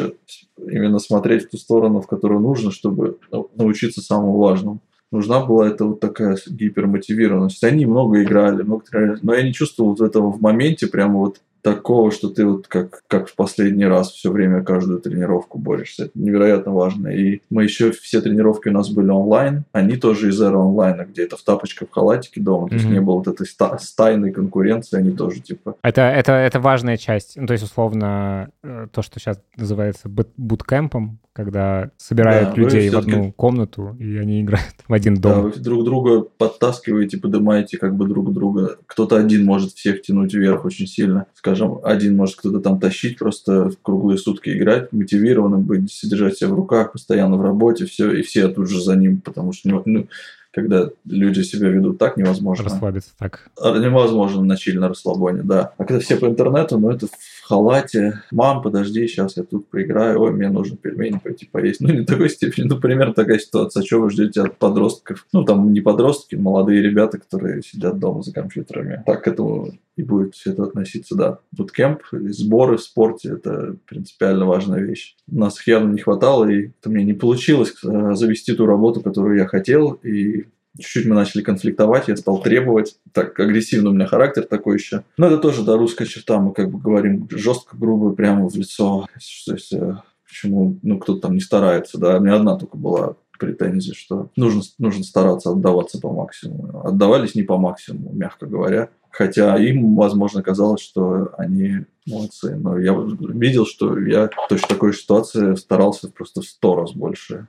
именно смотреть в ту сторону, в которую нужно, чтобы научиться самому важному. Нужна была эта вот такая гипермотивированность. Они много играли, много но я не чувствовал этого в моменте прямо вот такого, что ты вот как, как в последний раз все время каждую тренировку борешься. Это невероятно важно. И мы еще все тренировки у нас были онлайн. Они тоже из эры онлайна, где это в тапочках, в халатике дома. Mm-hmm. То есть не было вот этой ста- стайной конкуренции. Они тоже типа... Это, это, это важная часть. Ну, то есть, условно, э, то, что сейчас называется буткемпом, когда собирают да, людей в одну комнату, и они играют в один дом. Да, вы друг друга подтаскиваете, поднимаете как бы друг друга. Кто-то один может всех тянуть вверх очень сильно. Скажем, один может кто-то там тащить, просто в круглые сутки играть, мотивированным быть, содержать себя в руках, постоянно в работе, все, и все тут же за ним, потому что ну, когда люди себя ведут так, невозможно. Расслабиться так. А, невозможно начали на расслабоне, да. А когда все по интернету, ну это в халате. Мам, подожди, сейчас я тут поиграю. Ой, мне нужно пельмени пойти поесть. Ну, не такой степени, ну, примерно такая ситуация. Что вы ждете от подростков? Ну, там не подростки, молодые ребята, которые сидят дома за компьютерами. Так к этому и будет все это относиться, да. Буткемп, сборы в спорте – это принципиально важная вещь. Нас явно не хватало, и это мне не получилось э, завести ту работу, которую я хотел, и чуть-чуть мы начали конфликтовать, я стал требовать. Так, агрессивный у меня характер такой еще. Но это тоже, да, русская черта, мы как бы говорим жестко, грубо, прямо в лицо. То есть, э, почему, ну, кто-то там не старается, да, у меня одна только была претензия, что нужно, нужно стараться отдаваться по максимуму. Отдавались не по максимуму, мягко говоря. Хотя им, возможно, казалось, что они молодцы. Но я видел, что я в точно такой ситуации старался просто в сто раз больше.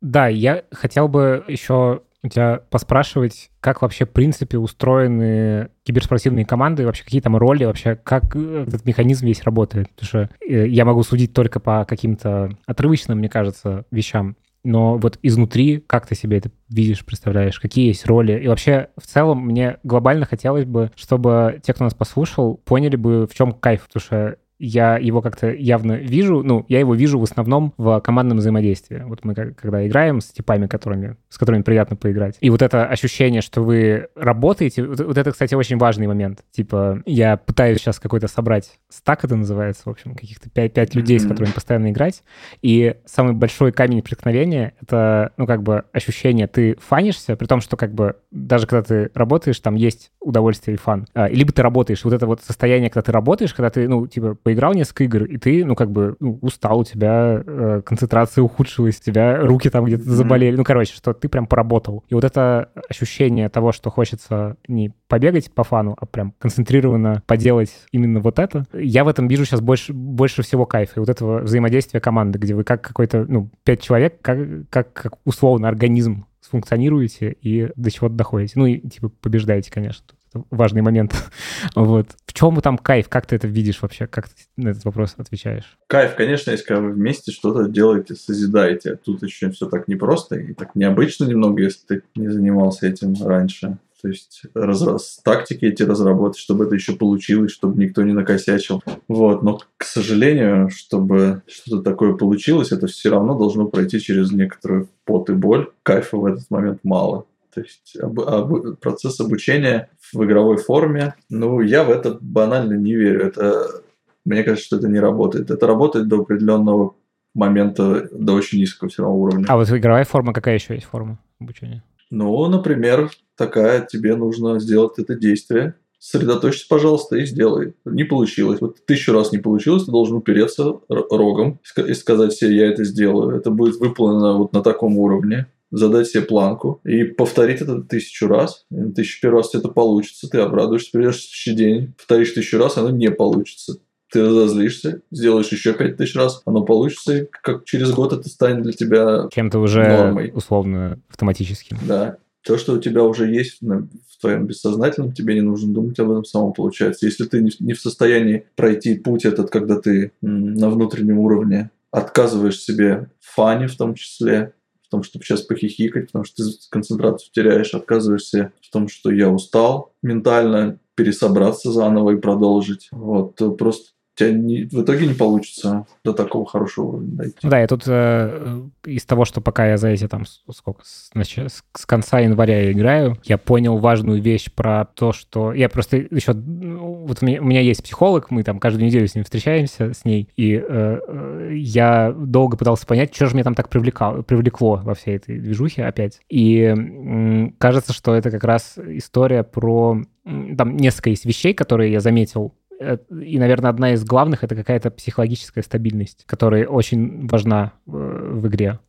Да, я хотел бы еще у тебя поспрашивать, как вообще, в принципе, устроены киберспортивные команды, вообще какие там роли, вообще как этот механизм весь работает. Потому что э, я могу судить только по каким-то отрывочным, мне кажется, вещам. Но вот изнутри, как ты себе это видишь, представляешь, какие есть роли? И вообще, в целом, мне глобально хотелось бы, чтобы те, кто нас послушал, поняли бы, в чем кайф, потому что я его как-то явно вижу, ну, я его вижу в основном в командном взаимодействии. Вот мы когда играем с типами, которыми, с которыми приятно поиграть. И вот это ощущение, что вы работаете, вот, вот это, кстати, очень важный момент. Типа, я пытаюсь сейчас какой-то собрать стак, это называется, в общем, каких-то пять, пять людей, mm-hmm. с которыми постоянно играть. И самый большой камень преткновения — это, ну, как бы ощущение, ты фанишься, при том, что как бы даже когда ты работаешь, там есть удовольствие и фан. А, либо ты работаешь, вот это вот состояние, когда ты работаешь, когда ты, ну, типа, поиграл несколько игр, и ты, ну, как бы, ну, устал, у тебя э, концентрация ухудшилась, у тебя руки там где-то заболели. Mm-hmm. Ну, короче, что ты прям поработал. И вот это ощущение того, что хочется не побегать по фану, а прям концентрированно поделать именно вот это, я в этом вижу сейчас больше, больше всего кайфа. И вот этого взаимодействия команды, где вы как какой-то, ну, пять человек, как, как, как условно организм функционируете и до чего-то доходите. Ну и, типа, побеждаете, конечно важный момент. вот. В чем там кайф? Как ты это видишь вообще? Как ты на этот вопрос отвечаешь? Кайф, конечно, если когда вы вместе что-то делаете, созидаете. Тут еще все так непросто и так необычно немного, если ты не занимался этим раньше. То есть раз, тактики эти разработать, чтобы это еще получилось, чтобы никто не накосячил. Вот. Но, к сожалению, чтобы что-то такое получилось, это все равно должно пройти через некоторую пот и боль. Кайфа в этот момент мало. То есть об, об, процесс обучения в игровой форме, ну, я в это банально не верю. Это, мне кажется, что это не работает. Это работает до определенного момента, до очень низкого все равно уровня. А вот игровая форма, какая еще есть форма обучения? Ну, например, такая, тебе нужно сделать это действие, сосредоточься, пожалуйста, и сделай. Не получилось. Вот тысячу раз не получилось, ты должен упереться рогом и сказать себе, я это сделаю. Это будет выполнено вот на таком уровне задать себе планку и повторить это тысячу раз. И на тысячу первый раз это получится, ты обрадуешься, придешь в следующий день, повторишь тысячу раз, оно не получится. Ты разозлишься, сделаешь еще пять тысяч раз, оно получится, и как через год это станет для тебя Чем-то уже нормой. условно автоматическим. Да. То, что у тебя уже есть в твоем бессознательном, тебе не нужно думать об этом самому получается. Если ты не в состоянии пройти путь этот, когда ты на внутреннем уровне отказываешь себе в фане в том числе, том, чтобы сейчас похихикать, потому что ты концентрацию теряешь, отказываешься в том, что я устал ментально, пересобраться заново и продолжить. Вот, просто тебя не, в итоге не получится до такого хорошего уровня дойти. Да, я тут э, из того, что пока я за эти там сколько, с, с, конца января играю, я понял важную вещь про то, что я просто еще... Вот у меня, у меня есть психолог, мы там каждую неделю с ним встречаемся, с ней, и э, э я долго пытался понять, что же меня там так привлекало, привлекло во всей этой движухе опять. И э, кажется, что это как раз история про... Там несколько есть вещей, которые я заметил Э, и, наверное, одна из главных — это какая-то психологическая стабильность, которая очень важна в игре,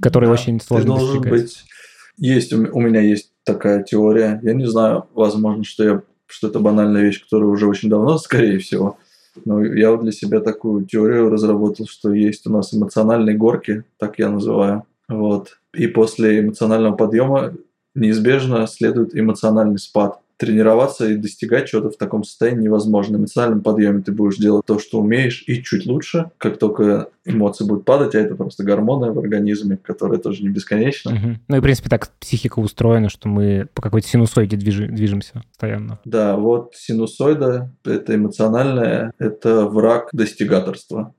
которая да, очень сложно ты должен достигать. Быть... Есть, у меня есть такая теория. Я не знаю, возможно, что, я, что это банальная вещь, которая уже очень давно, скорее всего. Но я для себя такую теорию разработал, что есть у нас эмоциональные горки, так я называю. Вот. И после эмоционального подъема неизбежно следует эмоциональный спад тренироваться и достигать чего-то в таком состоянии невозможно. На эмоциональном подъеме ты будешь делать то, что умеешь, и чуть лучше. Как только эмоции будут падать, а это просто гормоны в организме, которые тоже не бесконечны. Угу. Ну и, в принципе, так психика устроена, что мы по какой-то синусоиде движи, движемся постоянно. Да, вот синусоида, это эмоциональное, это враг достигаторства.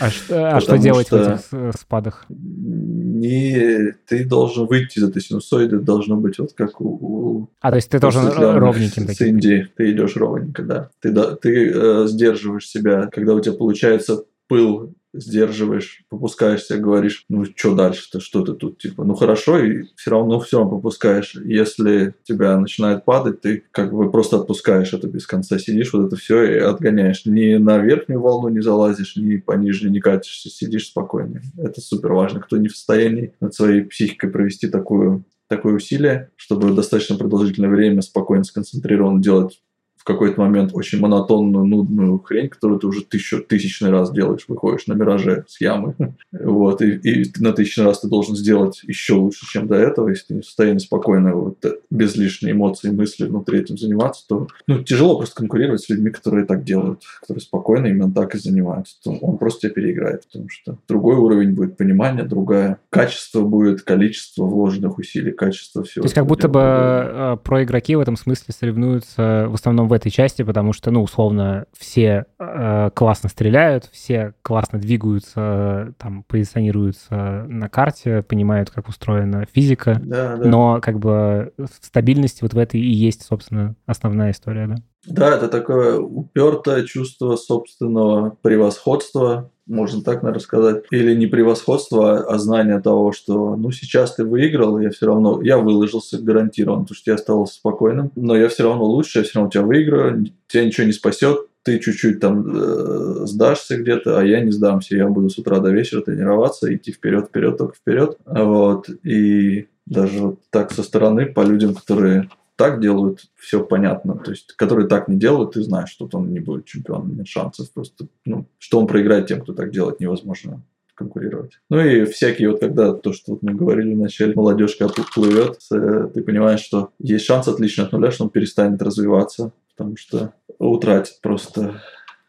А, что, а что делать что в этих э, спадах? Не, ты должен выйти из этой синусоиды, должно быть вот как у... А, то есть ты должен ровненьким таким. С ты идешь ровненько, да. Ты, да, ты э, сдерживаешь себя, когда у тебя получается пыл сдерживаешь, попускаешься, говоришь, ну что дальше-то, что ты тут, типа, ну хорошо, и все равно, все равно попускаешь. Если тебя начинает падать, ты как бы просто отпускаешь это без конца, сидишь, вот это все и отгоняешь. Ни на верхнюю волну не залазишь, ни по нижней не катишься, сидишь спокойно. Это супер важно. Кто не в состоянии над своей психикой провести такую такое усилие, чтобы достаточно продолжительное время спокойно, сконцентрированно делать в какой-то момент очень монотонную, нудную хрень, которую ты уже тысячу, тысячный раз делаешь, выходишь на мираже с ямы. Вот, и, и на тысячный раз ты должен сделать еще лучше, чем до этого. Если ты не в состоянии спокойно, вот, без лишней эмоций и мысли внутри этим заниматься, то ну, тяжело просто конкурировать с людьми, которые так делают, которые спокойно именно так и занимаются. То он просто тебя переиграет, потому что другой уровень будет понимания, другое качество будет, количество вложенных усилий, качество всего. То есть как будто бы э, про игроки в этом смысле соревнуются в основном в этой части, потому что, ну, условно, все э, классно стреляют, все классно двигаются, там, позиционируются на карте, понимают, как устроена физика, да, да. но как бы стабильность вот в этой и есть, собственно, основная история, да? Да, это такое упертое чувство собственного превосходства, можно так, наверное, сказать. Или не превосходство, а знание того, что, ну, сейчас ты выиграл, я все равно, я выложился гарантированно, потому что я остался спокойным, но я все равно лучше, я все равно тебя выиграю, тебя ничего не спасет, ты чуть-чуть там э, сдашься где-то, а я не сдамся, я буду с утра до вечера тренироваться, идти вперед, вперед, только вперед. Вот. И даже вот так со стороны по людям, которые так делают, все понятно. То есть, которые так не делают, ты знаешь, что он не будет чемпионом, нет шансов. Просто, ну, что он проиграет тем, кто так делает, невозможно конкурировать. Ну и всякие вот когда то, что вот мы говорили вначале, молодежка плывет, ты понимаешь, что есть шанс отлично от нуля, что он перестанет развиваться, потому что утратит просто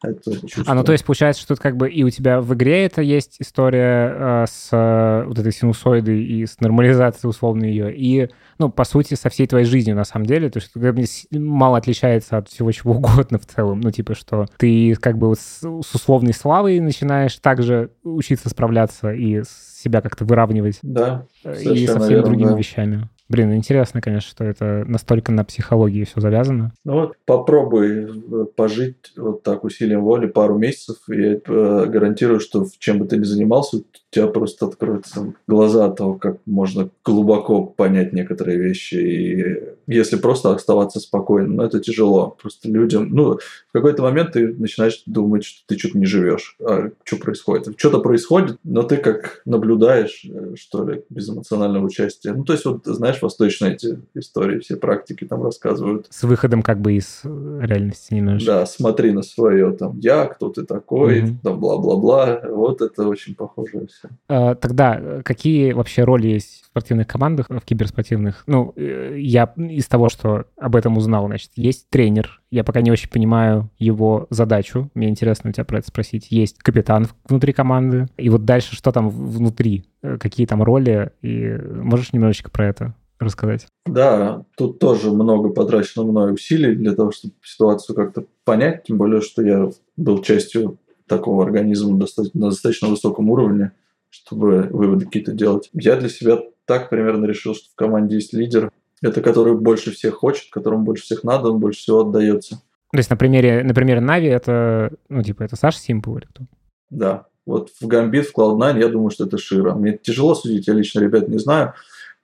это чувство. А, ну то есть получается, что это как бы и у тебя в игре это есть история э, с э, вот этой синусоидой и с нормализацией условно ее, и, ну, по сути, со всей твоей жизнью на самом деле, то есть это мало отличается от всего чего угодно в целом, ну, типа, что ты как бы вот с, с условной славой начинаешь также учиться справляться и себя как-то выравнивать. Да, И со всеми верно, другими да. вещами. Блин, интересно, конечно, что это настолько на психологии все завязано. Ну вот попробуй э, пожить вот так усилием воли пару месяцев, и я э, гарантирую, что чем бы ты ни занимался, у тебя просто откроются глаза от того, как можно глубоко понять некоторые вещи. И если просто оставаться спокойным, ну, это тяжело. Просто людям, ну, в какой-то момент ты начинаешь думать, что ты что-то не живешь. А что происходит? Что-то происходит, но ты как наблюдаешь, э, что ли, без эмоционального участия. Ну, то есть, вот, знаешь, восточные эти истории, все практики там рассказывают. С выходом как бы из реальности немножко. Да, смотри на свое, там, я, кто ты такой, mm-hmm. там, бла-бла-бла. Вот это очень похоже все. А, тогда какие вообще роли есть в спортивных командах, в киберспортивных? Ну, э, я из того, что об этом узнал, значит, есть тренер, я пока не очень понимаю его задачу. Мне интересно у тебя про это спросить. Есть капитан внутри команды. И вот дальше что там внутри? Э, какие там роли? И можешь немножечко про это рассказать? Да, тут тоже много потрачено мной усилий для того, чтобы ситуацию как-то понять. Тем более, что я был частью такого организма достаточно, на достаточно высоком уровне, чтобы выводы какие-то делать. Я для себя так примерно решил, что в команде есть лидер, это который больше всех хочет, которому больше всех надо, он больше всего отдается. То есть на примере, на примере Нави это, ну, типа, это Саша Симпл или кто? Да. Вот в Гамбит, в Cloud9 я думаю, что это Шира. Мне тяжело судить, я лично ребят не знаю,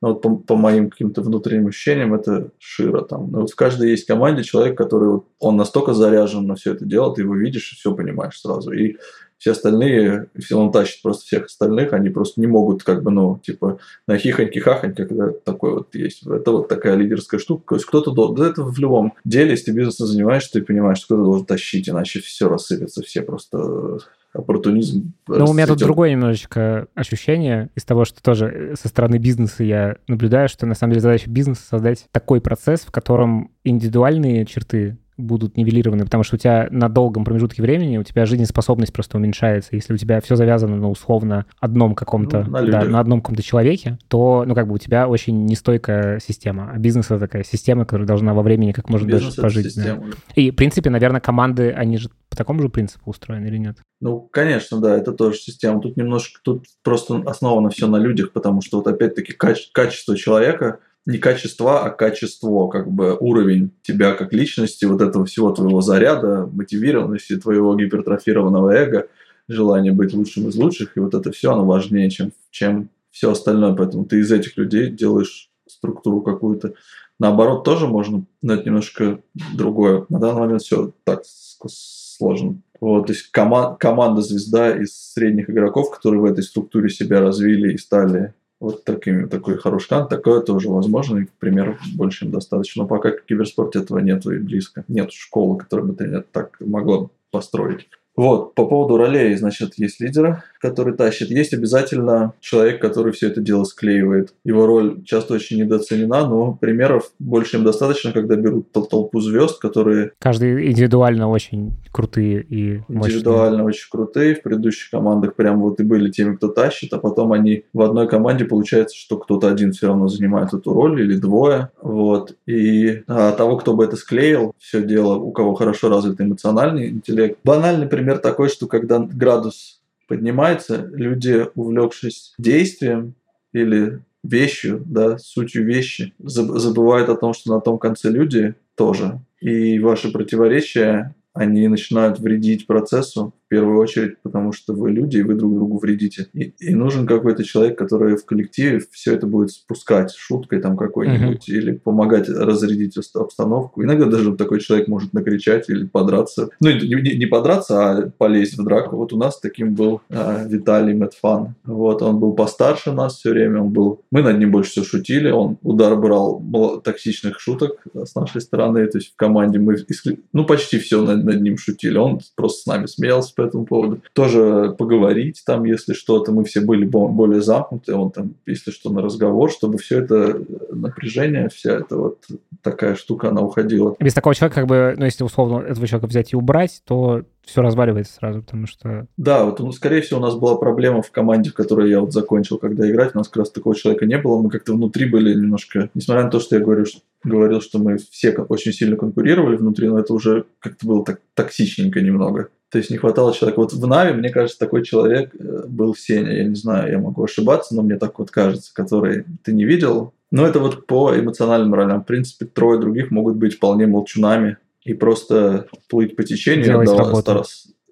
но вот по, по моим каким-то внутренним ощущениям это Шира там. Но вот в каждой есть команде человек, который вот, он настолько заряжен на все это дело, ты его видишь и все понимаешь сразу. И все остальные, если он тащит просто всех остальных, они просто не могут как бы, ну, типа, на хихоньки-хахоньки, когда такой вот есть. Это вот такая лидерская штука. То есть кто-то должен... Да это в любом деле, если ты бизнесом занимаешься, ты понимаешь, что кто-то должен тащить, иначе все рассыпется, все просто оппортунизм. Ну, у меня тут другое немножечко ощущение из того, что тоже со стороны бизнеса я наблюдаю, что на самом деле задача бизнеса создать такой процесс, в котором индивидуальные черты будут нивелированы, потому что у тебя на долгом промежутке времени у тебя жизнеспособность просто уменьшается. Если у тебя все завязано на условно одном каком-то, ну, на, да, на одном каком-то человеке, то, ну, как бы у тебя очень нестойкая система. А бизнес — это такая система, которая должна во времени как можно бизнес дольше пожить. Да. И, в принципе, наверное, команды, они же такому же принципу устроены или нет? Ну, конечно, да, это тоже система. Тут немножко, тут просто основано все на людях, потому что вот опять-таки каче- качество человека не качество, а качество, как бы уровень тебя как личности, вот этого всего твоего заряда, мотивированности, твоего гипертрофированного эго, желание быть лучшим из лучших, и вот это все, оно важнее, чем, чем все остальное. Поэтому ты из этих людей делаешь структуру какую-то. Наоборот, тоже можно, но это немножко другое. На данный момент все так сложно. Вот, то есть кома- команда звезда из средних игроков, которые в этой структуре себя развили и стали вот таким, такой хороший кант, такое тоже возможно, и, к примеру, больше им достаточно. Но пока в киберспорте этого нету и близко. Нет школы, которая бы тренер так могла построить. Вот, по поводу ролей, значит, есть лидера, который тащит, есть обязательно человек, который все это дело склеивает. Его роль часто очень недооценена, но примеров больше им достаточно, когда берут тол толпу звезд, которые... Каждый индивидуально очень крутые и мощные. Индивидуально очень крутые. В предыдущих командах прям вот и были теми, кто тащит, а потом они в одной команде получается, что кто-то один все равно занимает эту роль или двое. Вот. И а, того, кто бы это склеил, все дело, у кого хорошо развитый эмоциональный интеллект. Банальный пример пример такой, что когда градус поднимается, люди, увлекшись действием или вещью, да, сутью вещи, забывают о том, что на том конце люди тоже. И ваши противоречия, они начинают вредить процессу, в первую очередь, потому что вы люди, и вы друг другу вредите. И, и нужен какой-то человек, который в коллективе все это будет спускать шуткой там какой-нибудь, uh-huh. или помогать разрядить обстановку. Иногда даже такой человек может накричать или подраться. Ну, не, не подраться, а полезть в драку. Вот у нас таким был э, Виталий Метфан. Вот, он был постарше нас все время, он был... Мы над ним больше всего шутили, он удар брал токсичных шуток с нашей стороны, то есть в команде мы, ну, почти все над, над ним шутили, он просто с нами смеялся, по этому поводу. Тоже поговорить там, если что-то. Мы все были более замкнуты, он там, если что, на разговор, чтобы все это напряжение, вся эта вот такая штука, она уходила. Без такого человека, как бы, ну, если условно этого человека взять и убрать, то все разваливается сразу, потому что... Да, вот, ну, скорее всего, у нас была проблема в команде, в которой я вот закончил, когда играть, у нас как раз такого человека не было, мы как-то внутри были немножко, несмотря на то, что я говорю, что, говорил, что мы все очень сильно конкурировали внутри, но это уже как-то было так токсичненько немного. То есть не хватало человека. Вот в Нави, мне кажется, такой человек э, был Сеня. Я не знаю, я могу ошибаться, но мне так вот кажется, который ты не видел Ну, это вот по эмоциональным ролям. В принципе, трое других могут быть вполне молчунами и просто плыть по течению. Делать работу.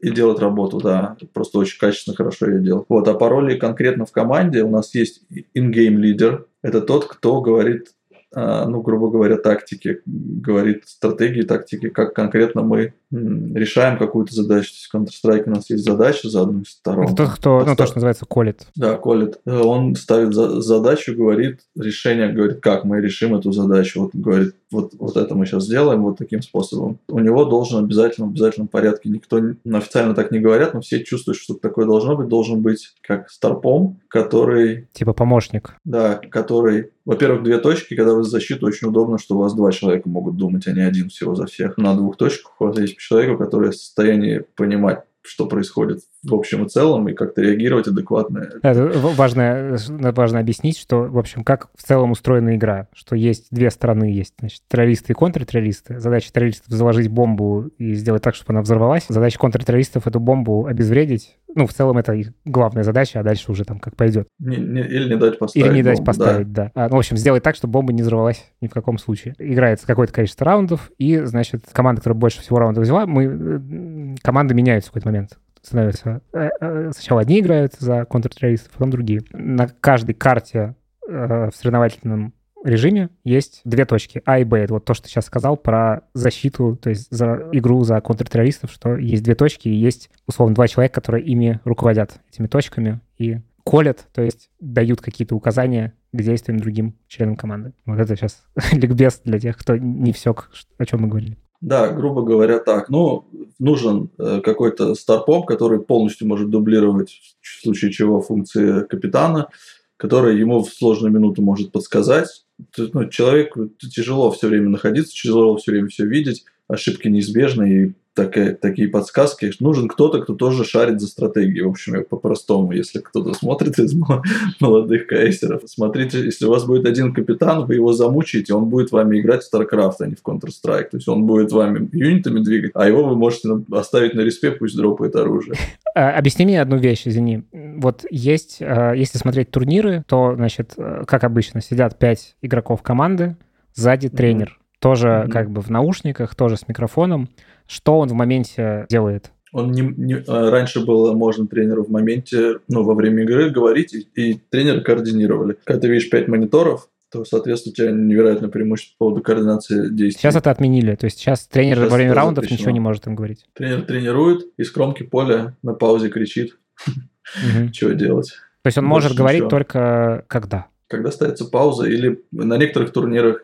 И делать работу, да. Просто очень качественно, хорошо ее делать. Вот, а по роли конкретно в команде у нас есть in-game лидер. Это тот, кто говорит ну, грубо говоря, тактики, говорит стратегии, тактики, как конкретно мы решаем какую-то задачу. То есть в Counter-Strike у нас есть задача за одну из сторон. Это тот, кто, ну, то, что называется, колет. Да, колет. Он ставит за задачу, говорит решение, говорит, как мы решим эту задачу. Вот говорит, вот, вот это мы сейчас сделаем вот таким способом. У него должен обязательно в обязательном порядке, никто официально так не говорят, но все чувствуют, что такое должно быть, должен быть как старпом, который... Типа помощник. Да, который во-первых, две точки, когда вы за защиту, очень удобно, что у вас два человека могут думать, а не один всего за всех. На двух точках у вас есть человек, который в состоянии понимать, что происходит в общем и целом, и как-то реагировать адекватно. Это важно, важно объяснить, что, в общем, как в целом устроена игра, что есть две стороны, есть, значит, террористы и контртеррористы. Задача террористов — заложить бомбу и сделать так, чтобы она взорвалась. Задача контртеррористов — эту бомбу обезвредить. Ну, в целом, это их главная задача, а дальше уже там как пойдет. Не, не, или не дать поставить Или не дать бомбу, поставить, да. да. А, ну, в общем, сделать так, чтобы бомба не взорвалась ни в каком случае. Играется какое-то количество раундов, и, значит, команда, которая больше всего раундов взяла, мы... Э, команды меняются в какой-то момент становятся... Э, э, сначала одни играют за контртеррористов, потом другие. На каждой карте э, в соревновательном режиме есть две точки, А и Б. Это вот то, что ты сейчас сказал про защиту, то есть за игру за контртеррористов, что есть две точки, и есть, условно, два человека, которые ими руководят, этими точками, и колят, то есть дают какие-то указания к действиям другим членам команды. Вот это сейчас ликбез для тех, кто не все, о чем мы говорили. Да, грубо говоря, так. Ну, нужен э, какой-то старпом, который полностью может дублировать в случае чего функции капитана, который ему в сложную минуту может подсказать. Ну, человеку тяжело все время находиться, тяжело все время все видеть, ошибки неизбежны, и такая, такие подсказки. Нужен кто-то, кто тоже шарит за стратегией. В общем, по-простому, если кто-то смотрит из молодых кайсеров, смотрите, если у вас будет один капитан, вы его замучаете, он будет вами играть в StarCraft, а не в Counter-Strike. То есть он будет вами юнитами двигать, а его вы можете оставить на респе, пусть дропает оружие. А, объясни мне одну вещь, извини. Вот есть, а, если смотреть турниры, то, значит, э, как обычно, сидят пять игроков команды, сзади тренер. Mm-hmm. Тоже mm-hmm. как бы в наушниках, тоже с микрофоном что он в моменте делает? Он не, не, а, раньше было можно тренеру в моменте, ну, во время игры говорить, и, и тренеры координировали. Когда ты видишь 5 мониторов, то, соответственно, у тебя невероятное преимущество по поводу координации действий. Сейчас это отменили. То есть сейчас тренер сейчас во время раундов запрещено. ничего не может им говорить. Тренер тренирует, из кромки поля на паузе кричит, что делать. То есть он может говорить только когда? Когда ставится пауза, или на некоторых турнирах,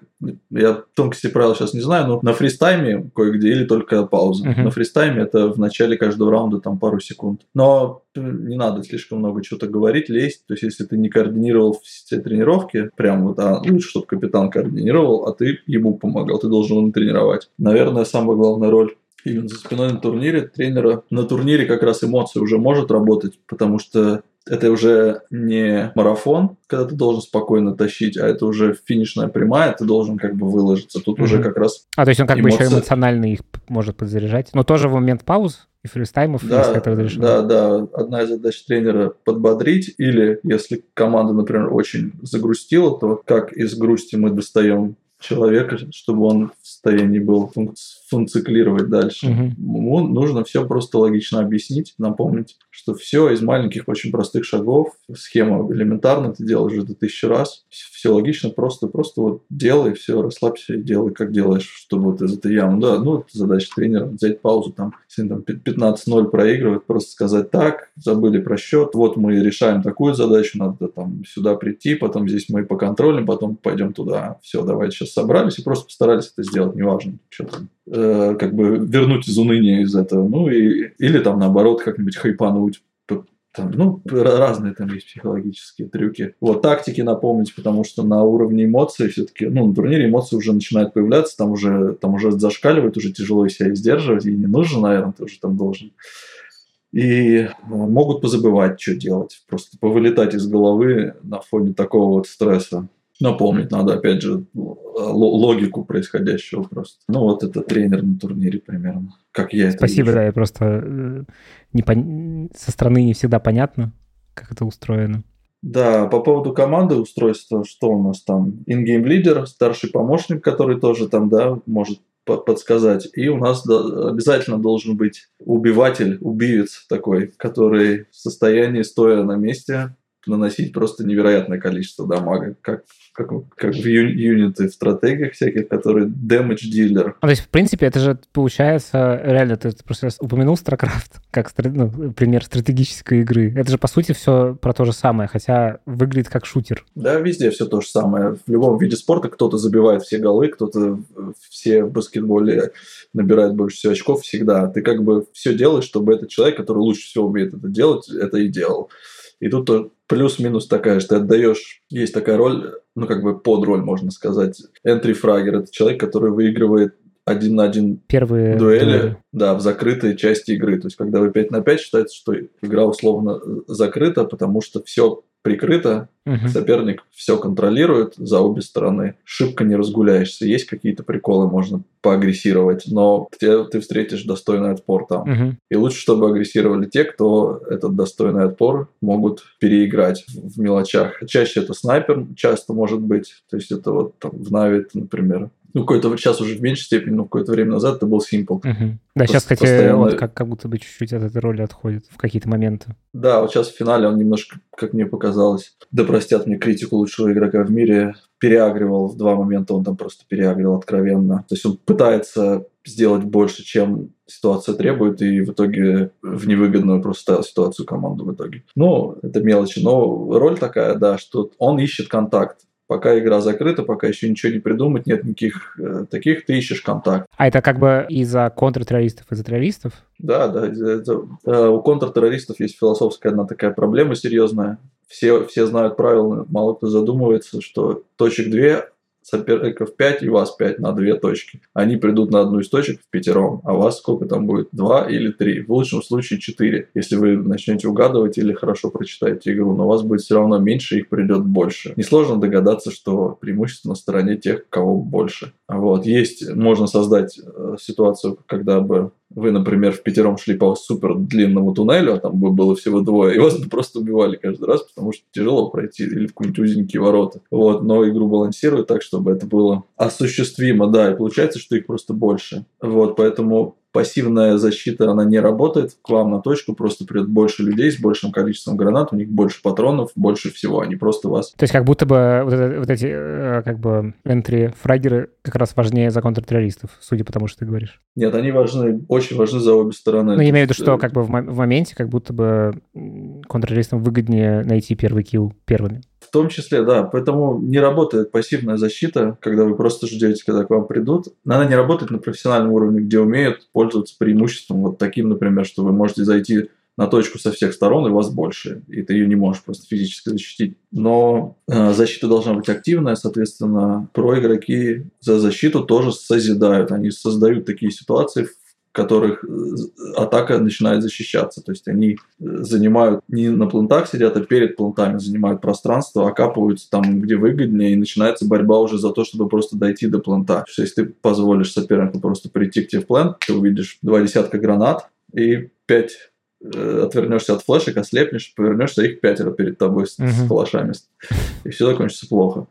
я тонкости правил сейчас не знаю, но на фристайме кое-где или только пауза. Uh-huh. На фристайме это в начале каждого раунда там пару секунд. Но не надо слишком много чего-то говорить, лезть. То есть, если ты не координировал все тренировки, прям вот, а лучше, чтобы капитан координировал, а ты ему помогал, ты должен его тренировать. Наверное, самая главная роль именно за спиной на турнире тренера. На турнире как раз эмоции уже может работать, потому что это уже не марафон, когда ты должен спокойно тащить, а это уже финишная прямая, ты должен как бы выложиться. Тут mm-hmm. уже как раз А, то есть он как эмоции... бы еще эмоционально их может подзаряжать. Но тоже в момент пауз и фристаймов, да, если это разрешено. Да, да. Одна из задач тренера подбодрить, или если команда, например, очень загрустила, то как из грусти мы достаем человека, чтобы он в состоянии был функционировать дальше. Угу. Ему нужно все просто логично объяснить, напомнить, что все из маленьких, очень простых шагов, схема элементарно, ты делаешь это тысячу раз, все логично, просто, просто вот делай, все, расслабься и делай, как делаешь, чтобы вот из этой ямы. Да, ну, задача тренера, взять паузу, там, если там 15-0 проигрывает, просто сказать так, забыли про счет, вот мы решаем такую задачу, надо там сюда прийти, потом здесь мы по контролям, потом пойдем туда, все, давайте сейчас собрались и просто постарались это сделать, неважно, что там, э, как бы вернуть из уныния из этого, ну и, или там наоборот как-нибудь хайпануть, там, ну, разные там есть психологические трюки. Вот, тактики напомнить, потому что на уровне эмоций все-таки, ну, на турнире эмоции уже начинают появляться, там уже, там уже зашкаливает, уже тяжело себя сдерживать, и не нужно, наверное, ты уже там должен. И э, могут позабывать, что делать, просто повылетать из головы на фоне такого вот стресса. Напомнить надо, опять же, логику происходящего просто. Ну, вот это тренер на турнире примерно, как я это Спасибо, да, я просто э, не пон... со стороны не всегда понятно, как это устроено. Да, по поводу команды устройства, что у нас там? Ингейм лидер, старший помощник, который тоже там, да, может подсказать. И у нас обязательно должен быть убиватель, убивец такой, который в состоянии, стоя на месте, наносить просто невероятное количество дамага, как как, как в ю, юниты в стратегиях всяких, которые damage dealer. Ну, то есть, в принципе, это же получается, реально, ты просто упомянул StarCraft как ну, пример стратегической игры. Это же, по сути, все про то же самое, хотя выглядит как шутер. Да, везде все то же самое. В любом виде спорта кто-то забивает все голы, кто-то все в баскетболе набирает больше всего очков всегда. Ты как бы все делаешь, чтобы этот человек, который лучше всего умеет это делать, это и делал. И тут плюс-минус такая, что ты отдаешь, есть такая роль, ну как бы под роль, можно сказать. Entry фрагер это человек, который выигрывает один на один Первые дуэли, дуэли, да, в закрытой части игры. То есть, когда вы 5 на 5, считается, что игра условно закрыта, потому что все прикрыто, угу. соперник все контролирует за обе стороны. Шибко не разгуляешься. Есть какие-то приколы, можно поагрессировать, но ты, ты встретишь достойный отпор там. Угу. И лучше, чтобы агрессировали те, кто этот достойный отпор могут переиграть в, в мелочах. Чаще это снайпер, часто может быть. То есть это вот там, в Нави, например, ну, какое-то сейчас уже в меньшей степени, но какое-то время назад это был Simple. Угу. Да, сейчас, кстати, постоянно... как, как будто бы чуть-чуть от этой роли отходит в какие-то моменты. Да, вот сейчас в финале он немножко, как мне показалось, да простят мне критику лучшего игрока в мире, переагривал в два момента, он там просто переагрил откровенно. То есть он пытается сделать больше, чем ситуация требует, и в итоге в невыгодную просто ставил ситуацию команду в итоге. Ну, это мелочи, но роль такая, да, что он ищет контакт пока игра закрыта, пока еще ничего не придумать, нет никаких э, таких, ты ищешь контакт. А это как бы из-за контртеррористов, из-за террористов? Да, да. Это, э, у контртеррористов есть философская одна такая проблема серьезная. Все, все знают правила, мало кто задумывается, что точек две соперников 5 и вас 5 на две точки. Они придут на одну из точек в пятером, а вас сколько там будет? Два или три? В лучшем случае четыре, если вы начнете угадывать или хорошо прочитаете игру, но у вас будет все равно меньше, их придет больше. Несложно догадаться, что преимущество на стороне тех, кого больше. Вот. Есть, можно создать э, ситуацию, когда бы вы, например, в пятером шли по супер длинному туннелю, а там бы было всего двое, и вас бы просто убивали каждый раз, потому что тяжело пройти или в какие-нибудь узенькие ворота. Вот, но игру балансируют так, чтобы это было осуществимо, да, и получается, что их просто больше. Вот, поэтому пассивная защита, она не работает, к вам на точку просто придет больше людей с большим количеством гранат, у них больше патронов, больше всего, они просто вас... То есть как будто бы вот, это, вот эти э, как бы энтри-фрагеры как раз важнее за контртеррористов, судя по тому, что ты говоришь. Нет, они важны, очень важны за обе стороны. Ну, я имею в виду, что как бы в, в моменте как будто бы контртеррористам выгоднее найти первый килл первыми. В том числе, да. Поэтому не работает пассивная защита, когда вы просто ждете, когда к вам придут. Она не работает на профессиональном уровне, где умеют пользоваться преимуществом вот таким, например, что вы можете зайти на точку со всех сторон, и вас больше, и ты ее не можешь просто физически защитить. Но э, защита должна быть активная, соответственно, про игроки за защиту тоже созидают. Они создают такие ситуации, которых э, атака начинает защищаться. То есть они э, занимают не на плантах сидят, а перед плантами занимают пространство, окапываются там, где выгоднее, и начинается борьба уже за то, чтобы просто дойти до планта. То есть если ты позволишь сопернику просто прийти к тебе в план, ты увидишь два десятка гранат и пять э, отвернешься от флешек, ослепнешь, повернешься, их пятеро перед тобой с, uh-huh. с калашами. И все закончится плохо.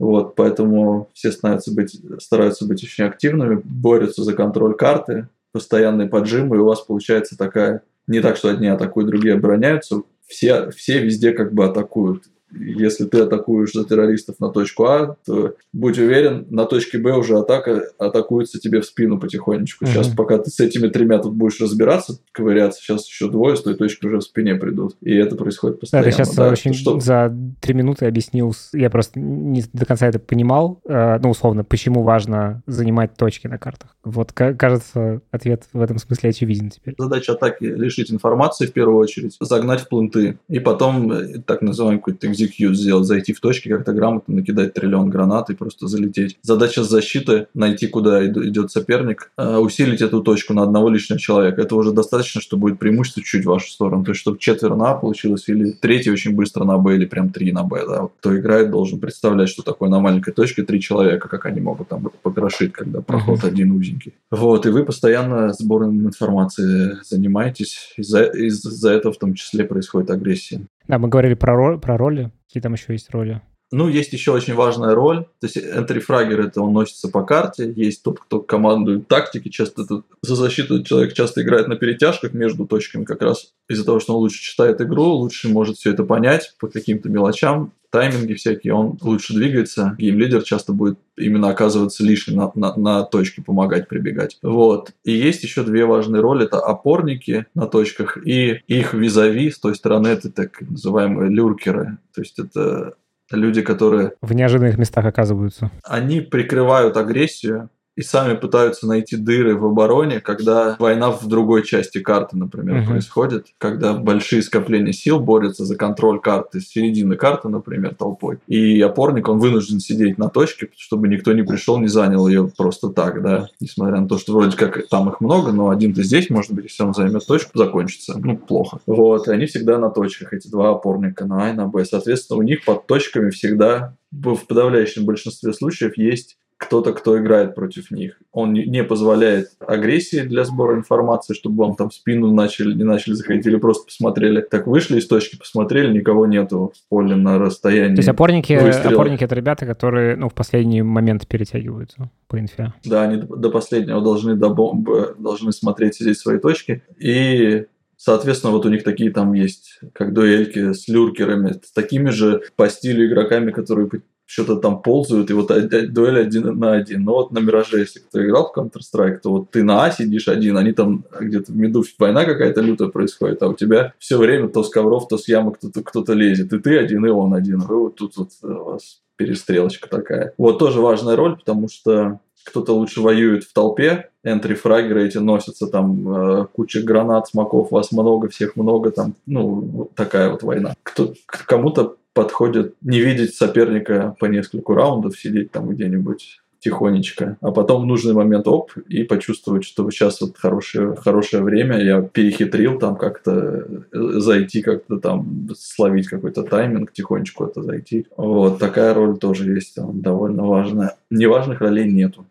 Вот, поэтому все стараются быть, стараются быть очень активными, борются за контроль карты, постоянные поджимы, и у вас получается такая... Не так, что одни атакуют, другие обороняются. Все, все везде как бы атакуют если ты атакуешь за террористов на точку А, то будь уверен, на точке Б уже атака атакуется тебе в спину потихонечку. Сейчас, uh-huh. пока ты с этими тремя тут будешь разбираться, ковыряться, сейчас еще двое с той точки уже в спине придут. И это происходит постоянно. Да, ты сейчас да, очень что... за три минуты объяснил, я просто не до конца это понимал, э, ну, условно, почему важно занимать точки на картах. Вот, кажется, ответ в этом смысле очевиден теперь. Задача атаки — лишить информации в первую очередь, загнать в планты, и потом э, так называемый какой-то execute сделать, зайти в точки, как-то грамотно накидать триллион гранат и просто залететь. Задача защиты – найти, куда идет соперник, э, усилить эту точку на одного лишнего человека. Это уже достаточно, что будет преимущество чуть в вашу сторону. То есть, чтобы четверо на А получилось, или третий очень быстро на Б, или прям три на Б. Да? Кто играет, должен представлять, что такое на маленькой точке три человека, как они могут там покрошить, когда проход uh-huh. один узенький. Вот, и вы постоянно сбором информации занимаетесь. Из-за из этого в том числе происходит агрессия. Да, мы говорили про, ро- про роли. Какие там еще есть роли? Ну, есть еще очень важная роль. То есть энтрифрагер это он носится по карте. Есть тот, кто командует тактики. Часто это, за защиту человек часто играет на перетяжках между точками как раз из-за того, что он лучше читает игру, лучше может все это понять по каким-то мелочам тайминги всякие, он лучше двигается. Геймлидер часто будет именно оказываться лишним на, на, на точке, помогать прибегать. Вот. И есть еще две важные роли. Это опорники на точках и их визави с той стороны, это так называемые люркеры. То есть это люди, которые... В неожиданных местах оказываются. Они прикрывают агрессию и сами пытаются найти дыры в обороне, когда война в другой части карты, например, угу. происходит, когда большие скопления сил борются за контроль карты с середины карты, например, толпой. И опорник, он вынужден сидеть на точке, чтобы никто не пришел, не занял ее просто так, да, несмотря на то, что вроде как там их много, но один-то здесь, может быть, если он займет точку, закончится. Ну, плохо. Вот, и они всегда на точках, эти два опорника, на А и на Б. Соответственно, у них под точками всегда в подавляющем большинстве случаев есть кто-то, кто играет против них. Он не позволяет агрессии для сбора информации, чтобы вам там в спину начали, не начали заходить или просто посмотрели. Так вышли из точки, посмотрели, никого нету в поле на расстоянии. То есть опорники, опорники это ребята, которые ну, в последний момент перетягиваются по инфе. Да, они до последнего должны до бомбы, должны смотреть, сидеть в своей точке. И Соответственно, вот у них такие там есть, как дуэльки с люркерами, с такими же по стилю игроками, которые что-то там ползают, и вот дуэль один на один. Но вот на Мираже, если кто играл в Counter-Strike, то вот ты на А сидишь один, они там где-то в меду война какая-то лютая происходит, а у тебя все время то с ковров, то с ямок кто-то кто лезет, и ты один, и он один. И вот тут вот у вас перестрелочка такая. Вот тоже важная роль, потому что кто-то лучше воюет в толпе, энтри-фрагеры эти носятся, там э, куча гранат, смоков, вас много, всех много, там, ну, такая вот война. Кто, кому-то подходит не видеть соперника по нескольку раундов, сидеть там где-нибудь тихонечко, а потом в нужный момент оп, и почувствовать, что сейчас вот хорошее, хорошее время, я перехитрил там как-то э, зайти, как-то там словить какой-то тайминг, тихонечку это зайти. Вот такая роль тоже есть, довольно важная. Неважных ролей нету.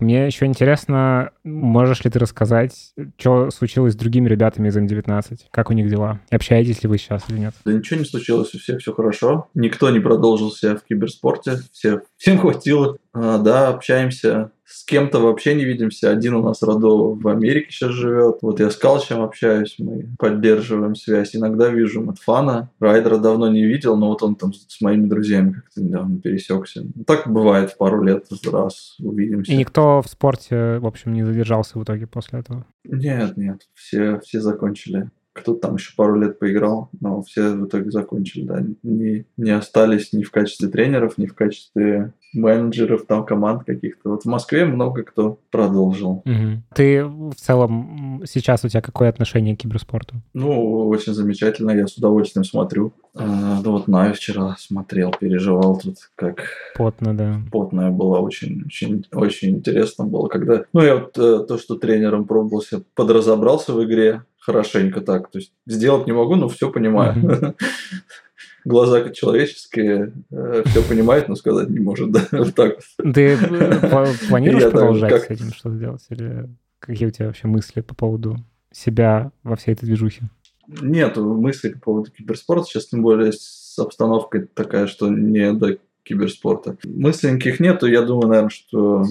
Мне еще интересно, можешь ли ты рассказать, что случилось с другими ребятами из М19? Как у них дела? Общаетесь ли вы сейчас или нет? Да ничего не случилось, у всех все хорошо. Никто не продолжил себя в киберспорте. Все, всем хватило. А, да, общаемся с кем-то вообще не видимся. Один у нас Родо в Америке сейчас живет. Вот я с Калчем общаюсь, мы поддерживаем связь. Иногда вижу Матфана. Райдера давно не видел, но вот он там с моими друзьями как-то недавно пересекся. Так бывает, пару лет раз увидимся. И никто в спорте, в общем, не задержался в итоге после этого? Нет, нет, все, все закончили кто-то там еще пару лет поиграл, но все в итоге закончили, да, не, не остались ни в качестве тренеров, ни в качестве менеджеров, там команд каких-то. Вот в Москве много кто продолжил. Угу. Ты в целом сейчас у тебя какое отношение к киберспорту? Ну, очень замечательно, я с удовольствием смотрю. А, да вот на вчера смотрел, переживал тут, как... Потно, да. Потное было, очень, очень, очень интересно было, когда... Ну, я вот э, то, что тренером пробовался, подразобрался в игре, хорошенько так. То есть сделать не могу, но все понимаю. Глаза человеческие э, все понимает, но сказать не может. Да? Вот так. Ты э, планируешь продолжать с этим что-то делать? Или какие у тебя вообще мысли по поводу себя во всей этой движухе? Нет мыслей по поводу киберспорта. Сейчас тем более с обстановкой такая, что не до киберспорта. Мыслей никаких нету. Я думаю, наверное, что...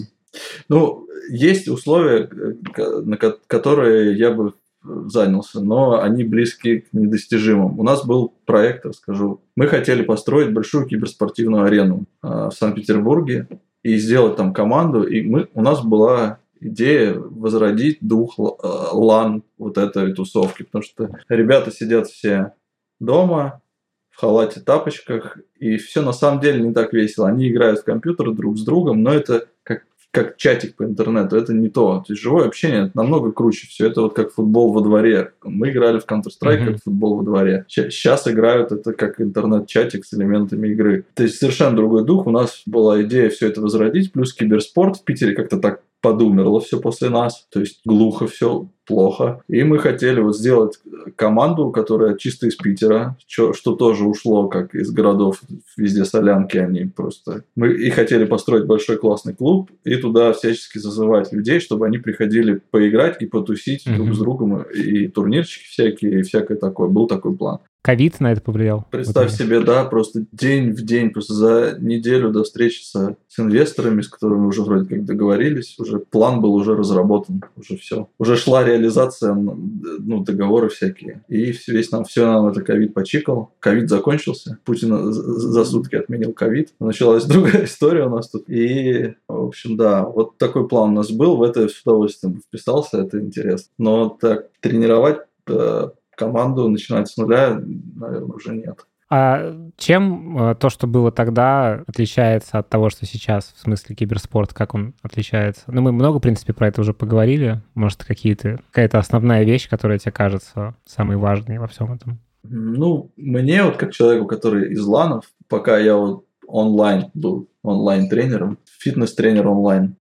Ну, есть условия, э, на которые я бы занялся, но они близки к недостижимым. У нас был проект, расскажу. Мы хотели построить большую киберспортивную арену а, в Санкт-Петербурге и сделать там команду. И мы, у нас была идея возродить дух а, лан вот этой тусовки, потому что ребята сидят все дома, в халате, тапочках, и все на самом деле не так весело. Они играют в компьютер друг с другом, но это как как чатик по интернету, это не то. То есть живое общение это намного круче. Все это вот как футбол во дворе. Мы играли в Counter-Strike mm-hmm. как футбол во дворе. Сейчас играют это как интернет-чатик с элементами игры. То есть совершенно другой дух. У нас была идея все это возродить, плюс киберспорт в Питере как-то так подумерло все после нас, то есть глухо все, плохо. И мы хотели вот сделать команду, которая чисто из Питера, что, что тоже ушло как из городов, везде солянки они просто. Мы и хотели построить большой классный клуб и туда всячески зазывать людей, чтобы они приходили поиграть и потусить mm-hmm. друг с другом, и турнирчики всякие, и всякое такое. Был такой план. Ковид на это повлиял? Представь себе, да, просто день в день, просто за неделю до встречи с, с инвесторами, с которыми уже вроде как договорились, уже план был уже разработан, уже все. Уже шла реализация, ну, договоры всякие. И весь нам, все нам это ковид почикал. Ковид закончился, Путин за сутки отменил ковид. Началась другая история у нас тут. И, в общем, да, вот такой план у нас был, в это с удовольствием вписался, это интересно. Но так тренировать э, команду начинать с нуля, наверное, уже нет. А чем э, то, что было тогда, отличается от того, что сейчас, в смысле киберспорт, как он отличается? Ну, мы много, в принципе, про это уже поговорили. Может, какие-то, какая-то основная вещь, которая тебе кажется самой важной во всем этом? Ну, мне вот как человеку, который из ланов, пока я вот онлайн был онлайн-тренером, фитнес-тренер онлайн,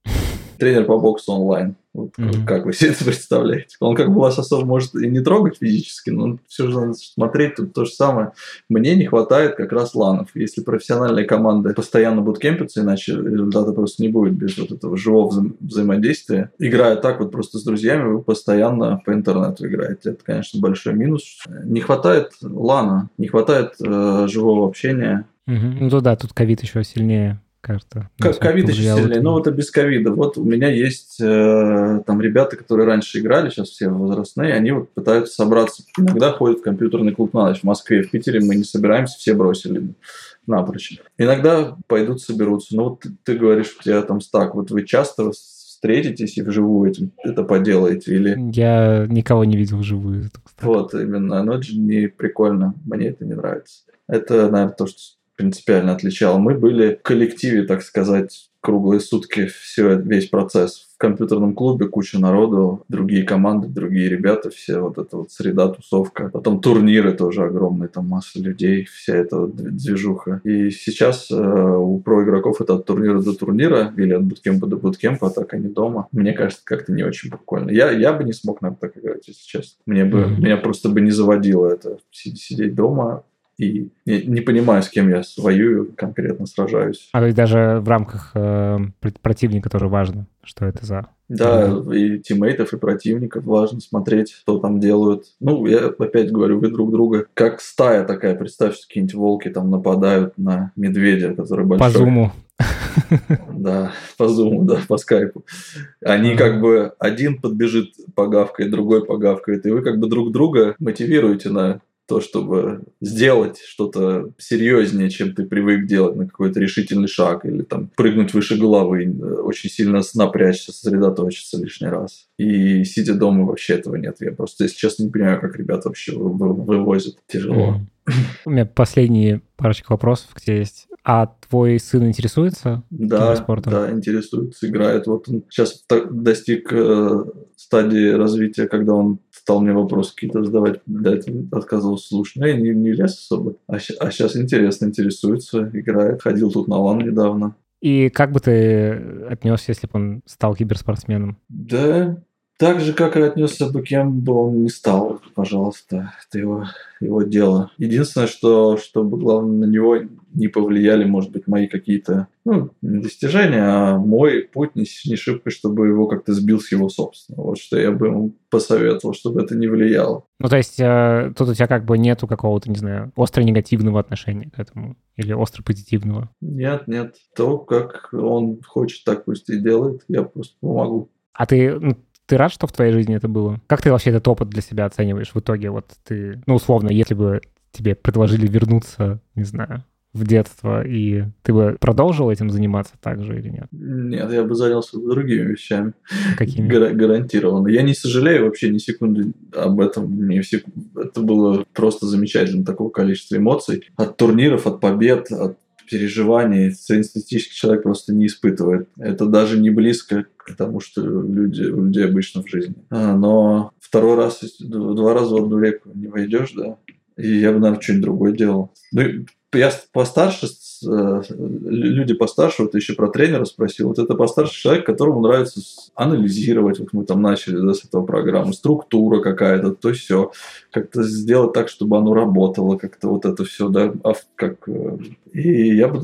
тренер по боксу онлайн. Вот mm-hmm. как вы себе это представляете? Он как бы вас особо может и не трогать физически, но все же надо смотреть тут то же самое. Мне не хватает как раз ланов. Если профессиональные команды постоянно будут кемпиться, иначе результата просто не будет без вот этого живого вза- взаимодействия. Играя так вот просто с друзьями, вы постоянно по интернету играете. Это, конечно, большой минус. Не хватает лана, не хватает э, живого общения. Ну да, тут ковид еще сильнее карта. Как ковид еще сильнее, но это без ковида. Вот у меня есть э, там ребята, которые раньше играли, сейчас все возрастные, они вот пытаются собраться. Иногда ходят в компьютерный клуб на ночь. В Москве, в Питере мы не собираемся, все бросили напрочь. Иногда пойдут, соберутся. Ну вот ты, ты говоришь, у тебя там стак. Вот вы часто встретитесь и вживую этим это поделаете? Или... Я никого не видел вживую. Вот, именно. Но это же не прикольно. Мне это не нравится. Это, наверное, то, что принципиально отличало. Мы были в коллективе, так сказать, круглые сутки все, весь процесс. В компьютерном клубе куча народу, другие команды, другие ребята, все вот эта вот среда, тусовка. Потом турниры тоже огромные, там масса людей, вся эта вот движуха. И сейчас э, у про игроков это от турнира до турнира или от буткемпа до буткемпа, а так они дома. Мне кажется, как-то не очень прикольно. Я, я бы не смог, наверное, так играть, если честно. Мне бы, mm-hmm. меня просто бы не заводило это сидеть дома, и не, не понимаю, с кем я воюю, конкретно сражаюсь. А то есть даже в рамках э, противника тоже важно, что это за... Да, и тиммейтов, и противников важно смотреть, что там делают. Ну, я опять говорю, вы друг друга как стая такая. Представь, что какие-нибудь волки там нападают на медведя, который большой. По зуму. Да, по зуму, да, по скайпу. Они как бы один подбежит погавкой, другой погавкает, и вы как бы друг друга мотивируете на то, чтобы сделать что-то серьезнее, чем ты привык делать на какой-то решительный шаг, или там прыгнуть выше головы, э, очень сильно напрячься, сосредоточиться лишний раз. И сидя дома вообще этого нет. Я просто, если честно, не понимаю, как ребята вообще вывозят. Тяжело. У меня последние парочка вопросов к тебе есть. А твой сын интересуется да, спортом? Да, интересуется, играет. Вот он сейчас достиг э, стадии развития, когда он стал мне вопросы какие-то задавать, для этого отказывался слушать. Но я не, не лез особо. А, а сейчас интересно, интересуется, играет. Ходил тут на лан недавно. И как бы ты отнес, если бы он стал киберспортсменом? Да, так же, как и отнесся бы, кем бы он не стал, пожалуйста, это его, его дело. Единственное, что, чтобы, главное, на него не повлияли, может быть, мои какие-то, ну, не достижения, а мой путь не, не шибко, чтобы его как-то сбил с его собственного. Вот что я бы ему посоветовал, чтобы это не влияло. Ну, то есть э, тут у тебя как бы нету какого-то, не знаю, остро негативного отношения к этому или остро позитивного? Нет, нет. То, как он хочет, так пусть и делает. Я просто помогу. А ты, ну, ты рад, что в твоей жизни это было? Как ты вообще этот опыт для себя оцениваешь в итоге? Вот ты, ну, условно, если бы тебе предложили вернуться, не знаю, в детство, и ты бы продолжил этим заниматься так же или нет? Нет, я бы занялся другими вещами. Какими? Гар- гарантированно. Я не сожалею вообще ни секунды об этом. Не всек... Это было просто замечательно, такого количества эмоций. От турниров, от побед, от переживаний среднестатистический человек просто не испытывает. Это даже не близко к тому, что люди, у людей обычно в жизни. А, но второй раз, два раза в одну реку не войдешь, да, и я бы, наверное, что-нибудь другое делал. Ну, я постарше, э, люди постарше, вот еще про тренера спросил, вот это постарше человек, которому нравится анализировать, вот мы там начали да, с этого программы, структура какая-то, то все, как-то сделать так, чтобы оно работало, как-то вот это все, да, а как... Э, и я бы,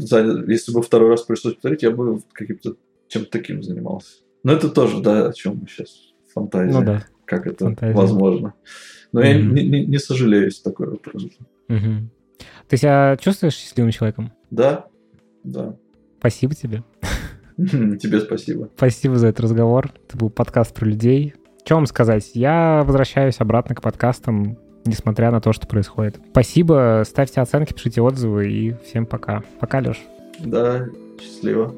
если бы второй раз пришлось повторить, я бы каким-то чем-то таким занимался. Но это тоже, да, о чем мы сейчас, фантазия, ну, да. как это фантазия. возможно. Но mm-hmm. я не, не, не сожалею, если такой вопрос. Mm-hmm. Ты себя чувствуешь счастливым человеком? Да, да. Спасибо тебе. Тебе спасибо. Спасибо за этот разговор. Это был подкаст про людей. Что вам сказать? Я возвращаюсь обратно к подкастам, несмотря на то, что происходит. Спасибо, ставьте оценки, пишите отзывы и всем пока. Пока, Леш. Да, счастливо.